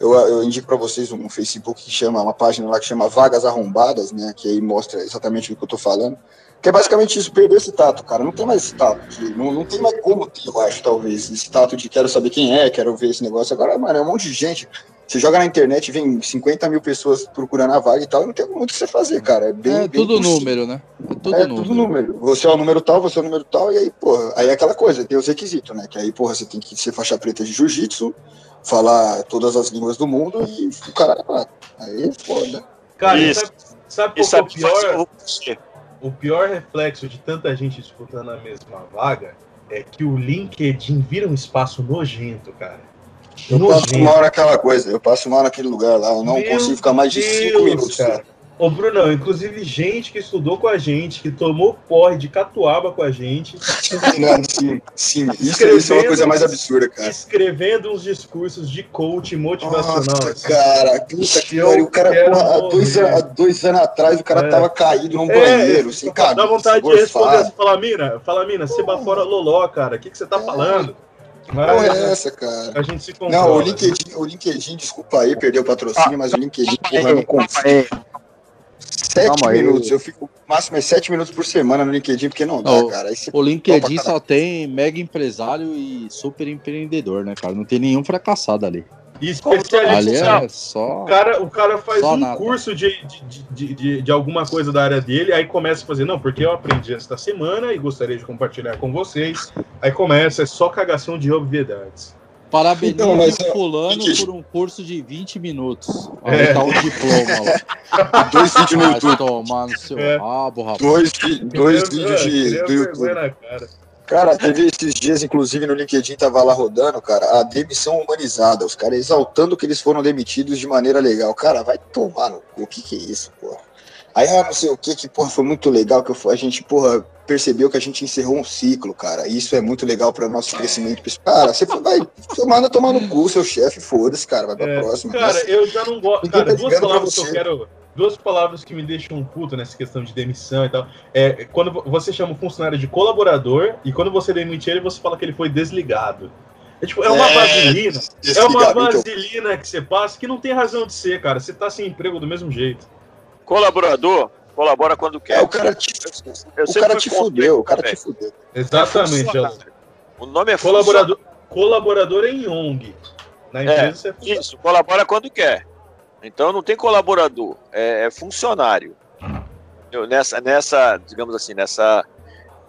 Speaker 2: Eu, eu indico para vocês um Facebook que chama, uma página lá que chama Vagas Arrombadas, né? Que aí mostra exatamente o que eu tô falando. Que é basicamente isso, perder esse tato, cara. Não tem mais esse tato. Não, não tem mais como ter, eu acho, talvez. Esse tato de quero saber quem é, quero ver esse negócio. Agora, mano, é um monte de gente. Você joga na internet, vem 50 mil pessoas procurando a vaga e tal, e não tem muito o que você fazer, cara. É, bem,
Speaker 4: é
Speaker 2: bem
Speaker 4: tudo possível. número, né?
Speaker 2: É tudo, é número. tudo número. Você é o número tal, você é o número tal, e aí, porra, aí é aquela coisa, tem os requisitos, né? Que aí, porra, você tem que ser faixa preta de jiu-jitsu, falar todas as línguas do mundo e o cara Aí é foda.
Speaker 5: Cara, Isso. sabe, sabe qual é o pior? O pior reflexo de tanta gente disputando a mesma vaga é que o LinkedIn vira um espaço nojento, cara.
Speaker 2: Eu nojento. passo mal naquela coisa, eu passo mal naquele lugar lá, eu não Meu consigo ficar mais de 5 minutos. Cara.
Speaker 5: Ô, Brunão, inclusive gente que estudou com a gente, que tomou porre de catuaba com a gente.
Speaker 2: Não, sim, sim. Isso, isso, é uma coisa mais absurda, cara.
Speaker 5: Escrevendo uns discursos de coach motivacional. Nossa,
Speaker 2: assim. cara, puta que pariu. O cara, porra, há, dois, há dois anos atrás, o cara é. tava caído num é, banheiro, assim, cara.
Speaker 5: Dá vontade de responder assim, fala, mina, fala, mina, você fora loló, cara. O que, que você tá é. falando?
Speaker 2: Mas, não é essa, cara.
Speaker 5: A gente se
Speaker 2: Não, o LinkedIn, o LinkedIn, desculpa aí, perdeu o patrocínio, ah, mas o LinkedIn, porra, não confio. Sete Calma minutos, aí. eu fico máximo é sete minutos por semana no LinkedIn, porque não dá,
Speaker 4: o,
Speaker 2: cara.
Speaker 4: o LinkedIn só tem mega empresário e super empreendedor, né, cara? Não tem nenhum fracassado ali.
Speaker 5: E especialista. Ali é só... o, cara, o cara faz um nada. curso de, de, de, de, de alguma coisa da área dele, aí começa a fazer, não, porque eu aprendi esta semana e gostaria de compartilhar com vocês. Aí começa, é só cagação de obviedades.
Speaker 4: Parabenize então, mas, fulano que... por um curso de 20 minutos. Aí é. tá o diploma lá.
Speaker 2: Dois vídeos no YouTube.
Speaker 4: tomar no seu é. rabo, rapaz.
Speaker 2: Dois, dois vídeos de, do YouTube. Cara. cara, teve esses dias, inclusive, no LinkedIn, tava lá rodando, cara, a demissão humanizada. Os caras exaltando que eles foram demitidos de maneira legal. Cara, vai tomar no cu. O que que é isso, porra? Aí, ah, não sei o que, que, porra, foi muito legal que a gente, porra, percebeu que a gente encerrou um ciclo, cara. Isso é muito legal para nosso crescimento. Cara, você vai, você manda tomar no cu, seu chefe, foda-se, cara, vai pra é, próxima.
Speaker 5: Cara, eu já não gosto. Cara, tá duas palavras que eu quero. Duas palavras que me deixam puto nessa questão de demissão e tal. É quando você chama o funcionário de colaborador e quando você demite ele, você fala que ele foi desligado. É, tipo, é uma é, vaselina. É uma vaselina que você passa que não tem razão de ser, cara. Você tá sem emprego do mesmo jeito.
Speaker 1: Colaborador colabora quando quer. É,
Speaker 2: o cara te, eu o cara te fudeu, o cara te fudeu.
Speaker 5: Exatamente.
Speaker 1: o nome é
Speaker 5: colaborador, colaborador em ONG. Na é, empresa
Speaker 1: é, Isso, colabora quando quer. Então não tem colaborador, é, é funcionário. Eu, nessa, nessa, digamos assim, nessa,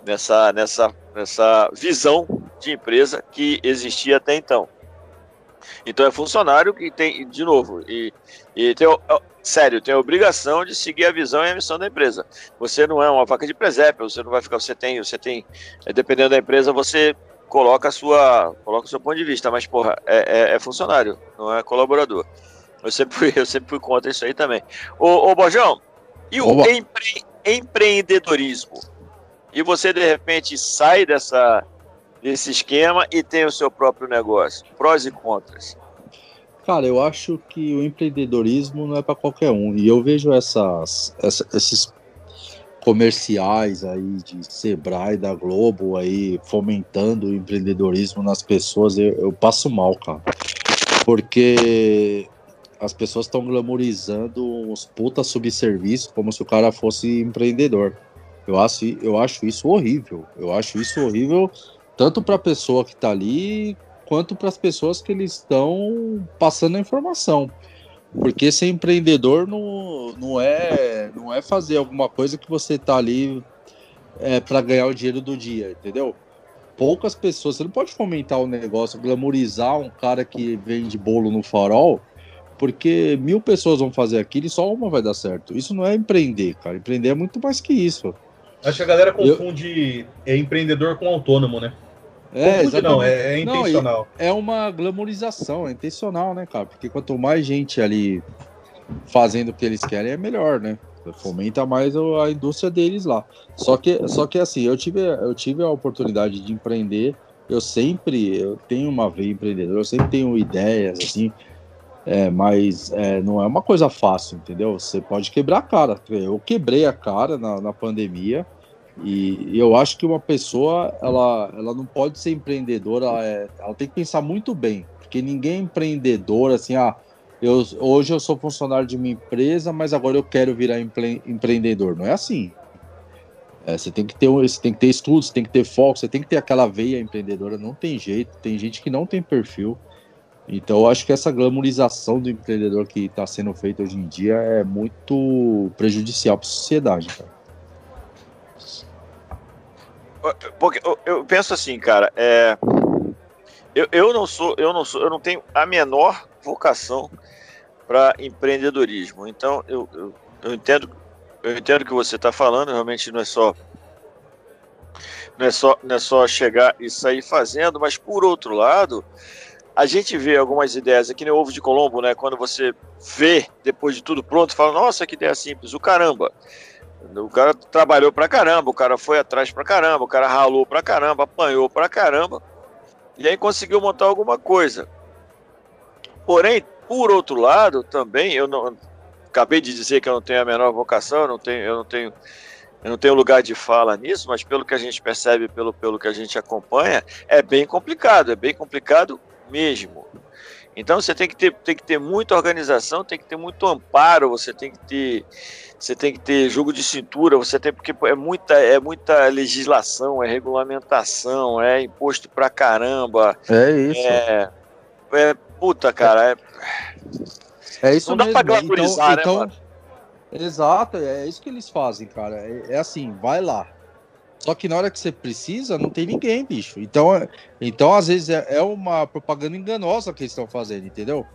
Speaker 1: nessa, nessa, nessa visão de empresa que existia até então. Então é funcionário que tem, de novo, e, e tem, sério, tem a obrigação de seguir a visão e a missão da empresa. Você não é uma vaca de presépio, você não vai ficar, você tem, você tem, é, dependendo da empresa, você coloca a sua, coloca o seu ponto de vista, mas porra, é, é, é funcionário, não é colaborador. Eu sempre fui, eu sempre fui contra isso aí também. Ô, ô Bojão, e o empre, empreendedorismo? E você de repente sai dessa desse esquema e tem o seu próprio negócio? Prós e contras.
Speaker 4: Cara, eu acho que o empreendedorismo não é para qualquer um. E eu vejo essas, essa, esses comerciais aí de Sebrae, da Globo aí fomentando o empreendedorismo nas pessoas, eu, eu passo mal, cara. Porque as pessoas estão glamorizando uns puta subserviços como se o cara fosse empreendedor. Eu acho, eu acho isso horrível. Eu acho isso horrível tanto para a pessoa que está ali quanto para as pessoas que eles estão passando a informação. Porque ser empreendedor não, não, é, não é fazer alguma coisa que você está ali é, para ganhar o dinheiro do dia, entendeu? Poucas pessoas, você não pode fomentar o um negócio, glamorizar um cara que vende bolo no farol, porque mil pessoas vão fazer aquilo e só uma vai dar certo. Isso não é empreender, cara. Empreender é muito mais que isso.
Speaker 5: Acho que a galera confunde Eu... é empreendedor com autônomo, né?
Speaker 4: É, exatamente. não, é, é intencional. Não, é uma glamorização, é intencional, né, cara? Porque quanto mais gente ali fazendo o que eles querem, é melhor, né? Fomenta mais a indústria deles lá. Só que, só que assim, eu tive, eu tive a oportunidade de empreender. Eu sempre, eu tenho uma veia empreendedora, eu sempre tenho ideias, assim, é, mas é, não é uma coisa fácil, entendeu? Você pode quebrar a cara. Eu quebrei a cara na, na pandemia, e eu acho que uma pessoa, ela, ela não pode ser empreendedora, ela, é, ela tem que pensar muito bem, porque ninguém é empreendedor assim, ah, eu, hoje eu sou funcionário de uma empresa, mas agora eu quero virar empre, empreendedor. Não é assim. É, você tem que ter você tem que ter estudos, você tem que ter foco, você tem que ter aquela veia empreendedora. Não tem jeito. Tem gente que não tem perfil. Então, eu acho que essa glamorização do empreendedor que está sendo feita hoje em dia é muito prejudicial para a sociedade, cara.
Speaker 1: Porque eu, penso assim, cara, é, eu, eu não sou, eu não sou, eu não tenho a menor vocação para empreendedorismo. Então eu, eu, eu, entendo, eu entendo que você está falando. Realmente não é só não é só não é só chegar e sair fazendo, mas por outro lado a gente vê algumas ideias aqui no ovo de Colombo, né? Quando você vê depois de tudo pronto, fala, nossa, que ideia simples, o caramba. O cara trabalhou pra caramba, o cara foi atrás pra caramba, o cara ralou pra caramba, apanhou pra caramba, e aí conseguiu montar alguma coisa. Porém, por outro lado, também, eu não acabei de dizer que eu não tenho a menor vocação, eu não tenho, eu não tenho, eu não tenho lugar de fala nisso, mas pelo que a gente percebe, pelo, pelo que a gente acompanha, é bem complicado, é bem complicado mesmo. Então você tem que ter, tem que ter muita organização, tem que ter muito amparo, você tem que ter você tem que ter jogo de cintura, você tem porque é muita é muita legislação, é regulamentação, é imposto pra caramba.
Speaker 4: É isso.
Speaker 1: É, é puta, cara,
Speaker 4: é, é isso Não mesmo. dá pra glamorizar, então, né, então, Exato, é isso que eles fazem, cara. É, é, assim, vai lá. Só que na hora que você precisa, não tem ninguém, bicho. Então, é, então às vezes, é, é uma propaganda enganosa que eles estão fazendo, entendeu?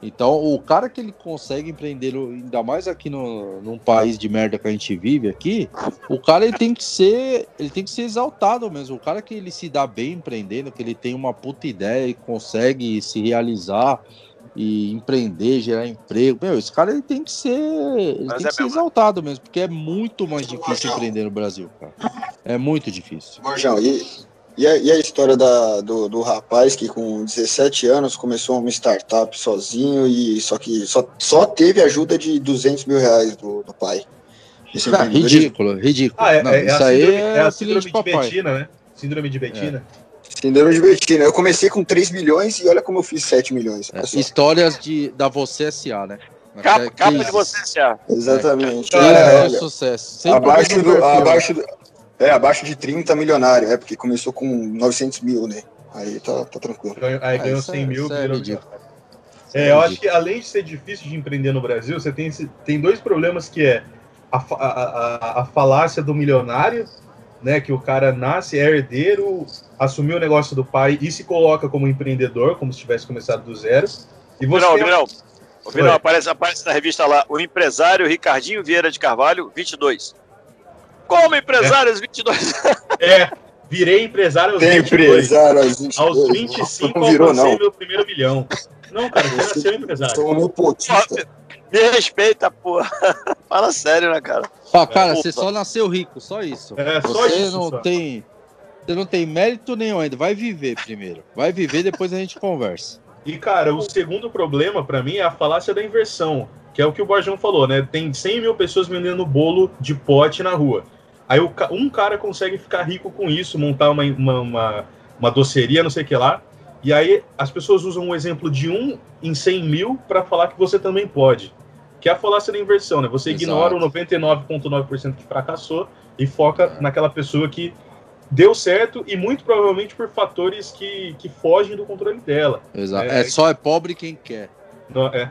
Speaker 4: Então, o cara que ele consegue empreender, ainda mais aqui no, num país de merda que a gente vive aqui, o cara ele tem que ser, ele tem que ser exaltado mesmo. O cara que ele se dá bem empreendendo, que ele tem uma puta ideia e consegue se realizar e empreender, gerar emprego, meu, esse cara ele tem que ser, ele tem é que ser exaltado mesmo, porque é muito mais difícil empreender no Brasil, cara. É muito difícil.
Speaker 2: Morjão, e e a, e a história da, do, do, rapaz que com 17 anos começou uma startup sozinho e só que só, só teve ajuda de 200 mil reais do, do pai.
Speaker 4: Ah, ridículo, ridículo.
Speaker 5: Ah, é, Não, é, isso aí síndrome, é, a síndrome de, de Betina, né? Síndrome de Betina.
Speaker 2: É. Síndrome de Betina. Eu comecei com 3 milhões e olha como eu fiz 7 milhões.
Speaker 4: É, histórias de, da Você S.A., né?
Speaker 1: Capa, capa de Você S.A.
Speaker 2: Exatamente.
Speaker 4: É, é, sucesso.
Speaker 2: abaixo do, abaixo do, é, abaixo de 30 milionário, é, porque começou com 900 mil, né? Aí tá, tá tranquilo.
Speaker 5: Aí ganhou 100 é, mil, é virou é, eu acho que além de ser difícil de empreender no Brasil, você tem, tem dois problemas que é a, a, a, a falácia do milionário, né? Que o cara nasce, é herdeiro, assumiu o negócio do pai e se coloca como empreendedor, como se tivesse começado do zero. E você
Speaker 1: não, não, não. aparece, aparece na revista lá, o empresário Ricardinho Vieira de Carvalho, 22. Como empresário aos 22
Speaker 5: É, virei empresário aos Tem 22. Empresário aos 22. Aos 25 não virou, alcancei não. meu primeiro milhão. Não, cara, você nasceu empresário. Sou um
Speaker 1: Me respeita, porra. Fala sério, né, cara?
Speaker 4: Ah, cara, você só nasceu rico, só isso. É, só você isso. Não só. tem, você não tem mérito nenhum ainda. Vai viver primeiro. Vai viver, depois a gente conversa.
Speaker 5: E, cara, o segundo problema para mim é a falácia da inversão, que é o que o Borjão falou, né? Tem 100 mil pessoas vendendo bolo de pote na rua. Aí um cara consegue ficar rico com isso, montar uma, uma, uma, uma doceria, não sei o que lá. E aí as pessoas usam um exemplo de um em 100 mil para falar que você também pode. Que é a falácia da inversão, né? Você Exato. ignora o 99,9% que fracassou e foca é. naquela pessoa que deu certo e muito provavelmente por fatores que, que fogem do controle dela.
Speaker 4: Exato. É, é só é pobre quem quer.
Speaker 5: Não, é.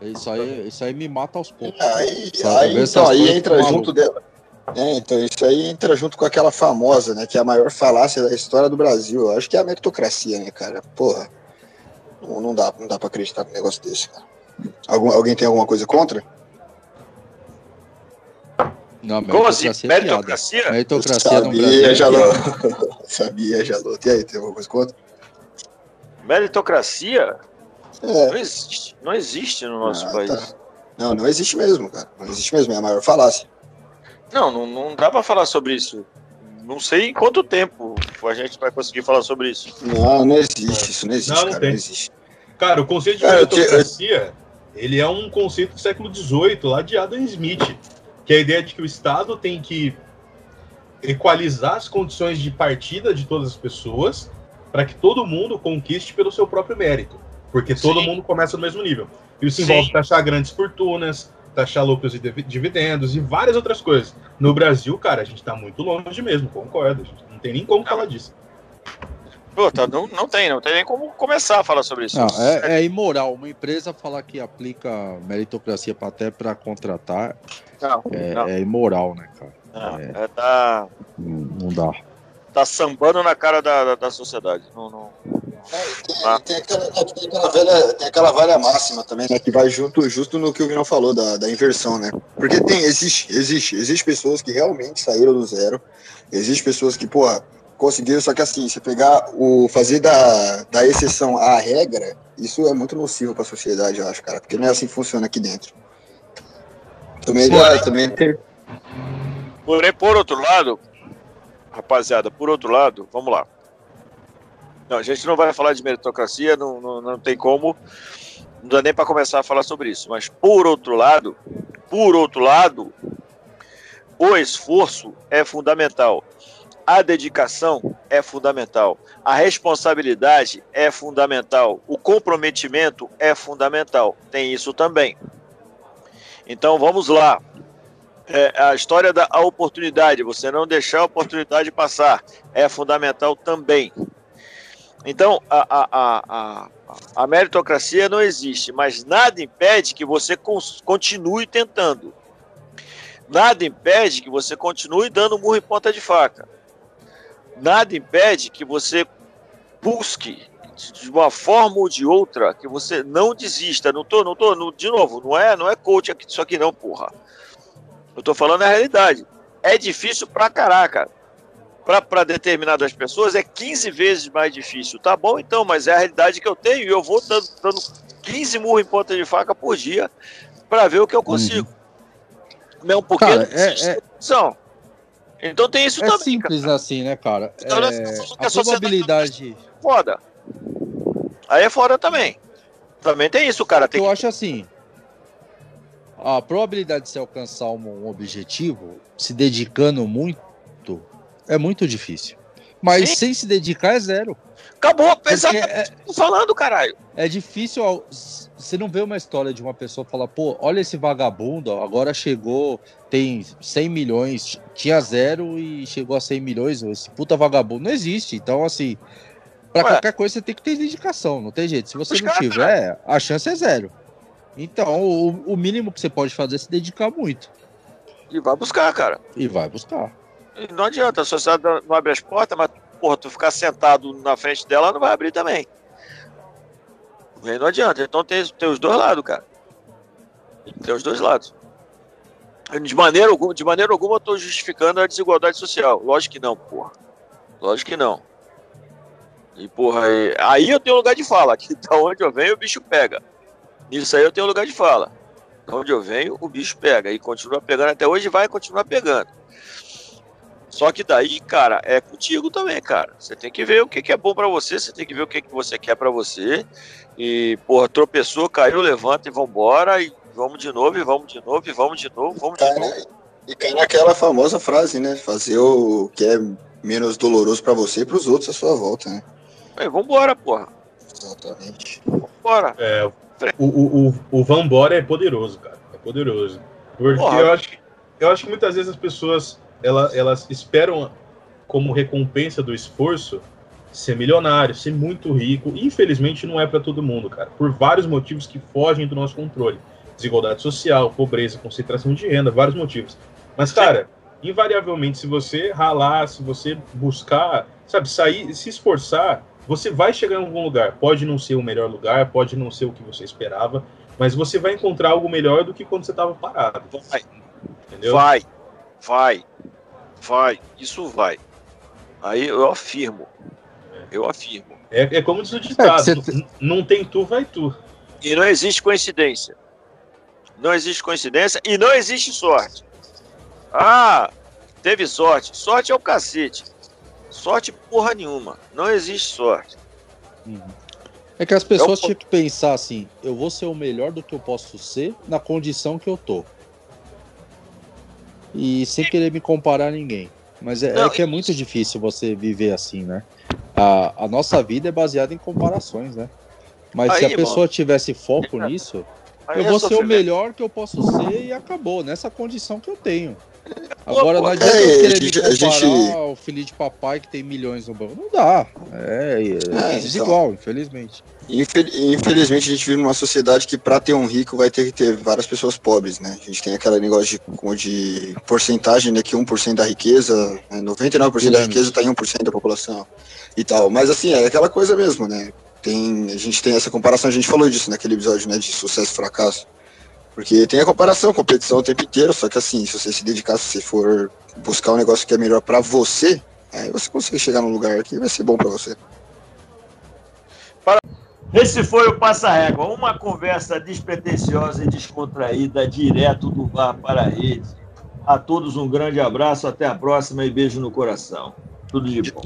Speaker 4: Isso aí, isso aí me mata aos poucos.
Speaker 2: Aí, aí, então, aí entra junto dela. É, então isso aí entra junto com aquela famosa, né? Que é a maior falácia da história do Brasil. Eu acho que é a meritocracia, né, cara? Porra. Não, não dá, não dá pra acreditar num negócio desse, cara. Algum, alguém tem alguma coisa contra?
Speaker 4: Não, meritocracia assim?
Speaker 1: É meritocracia?
Speaker 4: Meritocracia
Speaker 2: Sabia, Jalô. Sabia, Jalô. E aí, tem alguma coisa contra?
Speaker 1: Meritocracia? É. Não existe. Não existe no nosso ah, país. Tá.
Speaker 2: Não, não existe mesmo, cara. Não existe mesmo. É a maior falácia.
Speaker 1: Não, não, não dá para falar sobre isso. Não sei em quanto tempo a gente vai conseguir falar sobre isso.
Speaker 2: Não, não existe. Isso não existe, não, não cara. Tem. Não existe.
Speaker 5: Cara, o conceito de meritocracia, ele é um conceito do século XVIII, lá de Adam Smith, que é a ideia de que o Estado tem que equalizar as condições de partida de todas as pessoas para que todo mundo conquiste pelo seu próprio mérito, porque todo Sim. mundo começa no mesmo nível. Isso envolve Sim. taxar grandes fortunas, taxar lucros e dividendos e várias outras coisas. No Brasil, cara, a gente tá muito longe mesmo, concordo. Não tem nem como falar disso.
Speaker 1: Pô, tá, não, não tem, não tem nem como começar a falar sobre isso. Não,
Speaker 4: é, é imoral uma empresa falar que aplica meritocracia até para contratar. Não, é, não. é, imoral, né, cara?
Speaker 1: Não, é, é tá...
Speaker 4: não dá.
Speaker 1: Tá sambando na cara da, da, da sociedade. Não, não,
Speaker 2: tem, ah. tem, aquela, tem, aquela velha, tem aquela velha máxima também, né? Que vai junto, justo no que o Vinão falou, da, da inversão, né? Porque tem, existe, existe, existe pessoas que realmente saíram do zero, existe pessoas que, porra, conseguiram, só que assim, você pegar o. fazer da, da exceção à regra, isso é muito nocivo para a sociedade, eu acho, cara, porque não é assim que funciona aqui dentro. Também, Porém, também tem.
Speaker 1: Porém, por outro lado, rapaziada, por outro lado, vamos lá. Não, a gente não vai falar de meritocracia, não, não, não tem como, não dá nem para começar a falar sobre isso. Mas por outro lado, por outro lado, o esforço é fundamental. A dedicação é fundamental. A responsabilidade é fundamental. O comprometimento é fundamental. Tem isso também. Então vamos lá. É, a história da oportunidade, você não deixar a oportunidade passar, é fundamental também. Então, a, a, a, a, meritocracia não existe, mas nada impede que você continue tentando. Nada impede que você continue dando murro em ponta de faca. Nada impede que você busque de uma forma ou de outra que você não desista. Não tô, não tô, não, de novo, não é, não é coach aqui, isso aqui não, porra. Eu tô falando a realidade. É difícil pra caraca para determinadas pessoas é 15 vezes mais difícil. Tá bom, então, mas é a realidade que eu tenho e eu vou dando, dando 15 murros em ponta de faca por dia para ver o que eu consigo. Uhum. É um pouquinho
Speaker 4: cara, é, é...
Speaker 1: Então tem isso
Speaker 4: é
Speaker 1: também.
Speaker 4: É simples cara. assim, né, cara? Então, é... A, a probabilidade.
Speaker 1: Foda. Aí é foda também. Também tem isso, cara. Tem
Speaker 4: eu
Speaker 1: que...
Speaker 4: acho assim. A probabilidade de se alcançar um objetivo, se dedicando muito, é muito difícil. Mas Sim. sem se dedicar é zero.
Speaker 1: Acabou, exatamente. É, falando, caralho.
Speaker 4: É difícil. Você não vê uma história de uma pessoa falar, pô, olha esse vagabundo, agora chegou, tem 100 milhões, tinha zero e chegou a 100 milhões, esse puta vagabundo. Não existe. Então, assim, para qualquer coisa você tem que ter dedicação, não tem jeito. Se você não tiver, a chance é zero. Então, o, o mínimo que você pode fazer é se dedicar muito.
Speaker 1: E vai buscar, cara.
Speaker 4: E vai buscar.
Speaker 1: Não adianta, a sociedade não abre as portas, mas, porra, tu ficar sentado na frente dela não vai abrir também. Aí não adianta. Então tem, tem os dois lados, cara. Tem os dois lados. De maneira, alguma, de maneira alguma eu tô justificando a desigualdade social. Lógico que não, porra. Lógico que não. E, porra, aí, aí eu tenho lugar de fala. Aqui da onde eu venho, o bicho pega. Nisso aí eu tenho lugar de fala. Da onde eu venho, o bicho pega. E continua pegando até hoje vai continuar pegando. Só que daí, cara, é contigo também, cara. Você tem que ver o que, que é bom para você, você tem que ver o que, que você quer para você. E, porra, tropeçou, caiu, levanta e vambora. E vamos de novo, e vamos de novo, e vamos de novo, vamos de novo.
Speaker 2: E cai naquela famosa frase, né? Fazer o que é menos doloroso para você e para os outros à sua volta, né?
Speaker 1: Aí, vambora, porra.
Speaker 2: Exatamente.
Speaker 1: Vambora.
Speaker 5: É, o, o, o, o Vambora é poderoso, cara. É poderoso. Porque eu acho, eu acho que muitas vezes as pessoas elas, elas esperam como recompensa do esforço ser milionário, ser muito rico. Infelizmente não é para todo mundo, cara. Por vários motivos que fogem do nosso controle. Desigualdade social, pobreza, concentração de renda, vários motivos. Mas, cara, invariavelmente, se você ralar, se você buscar, sabe, sair, se esforçar, você vai chegar em algum lugar. Pode não ser o melhor lugar, pode não ser o que você esperava, mas você vai encontrar algo melhor do que quando você estava parado.
Speaker 1: Vai. Entendeu? Vai, vai, vai, isso vai. Aí eu afirmo. Eu afirmo.
Speaker 5: É, é como diz o ditado: é, você... não tem tu, vai tu.
Speaker 1: E não existe coincidência. Não existe coincidência e não existe sorte. Ah, teve sorte. Sorte é o cacete. Sorte porra nenhuma. Não existe sorte.
Speaker 4: Uhum. É que as pessoas é tinham que pensar assim: eu vou ser o melhor do que eu posso ser na condição que eu tô. E sem querer me comparar a ninguém. Mas é, Não, é que é muito difícil você viver assim, né? A, a nossa vida é baseada em comparações, né? Mas aí, se a pessoa tivesse foco nisso, eu vou ser o melhor que eu posso ser e acabou, nessa condição que eu tenho. Agora não adianta é, querer me comparar gente... ao filho de papai que tem milhões no banco. Não dá. É, é, é desigual, então, infelizmente.
Speaker 2: Infelizmente a gente vive numa sociedade que para ter um rico vai ter que ter várias pessoas pobres, né? A gente tem aquele negócio de, de porcentagem, né? Que 1% da riqueza, né? 99% da riqueza está em 1% da população e tal. Mas assim, é aquela coisa mesmo, né? Tem, a gente tem essa comparação, a gente falou disso naquele episódio, né? De sucesso e fracasso. Porque tem a comparação, competição o tempo inteiro, só que assim, se você se dedicar, se for buscar um negócio que é melhor para você, aí você consegue chegar num lugar que vai ser bom para você.
Speaker 1: Esse foi o Passa Régua, uma conversa despretensiosa e descontraída, direto do bar para a rede. A todos um grande abraço, até a próxima e beijo no coração. Tudo de bom.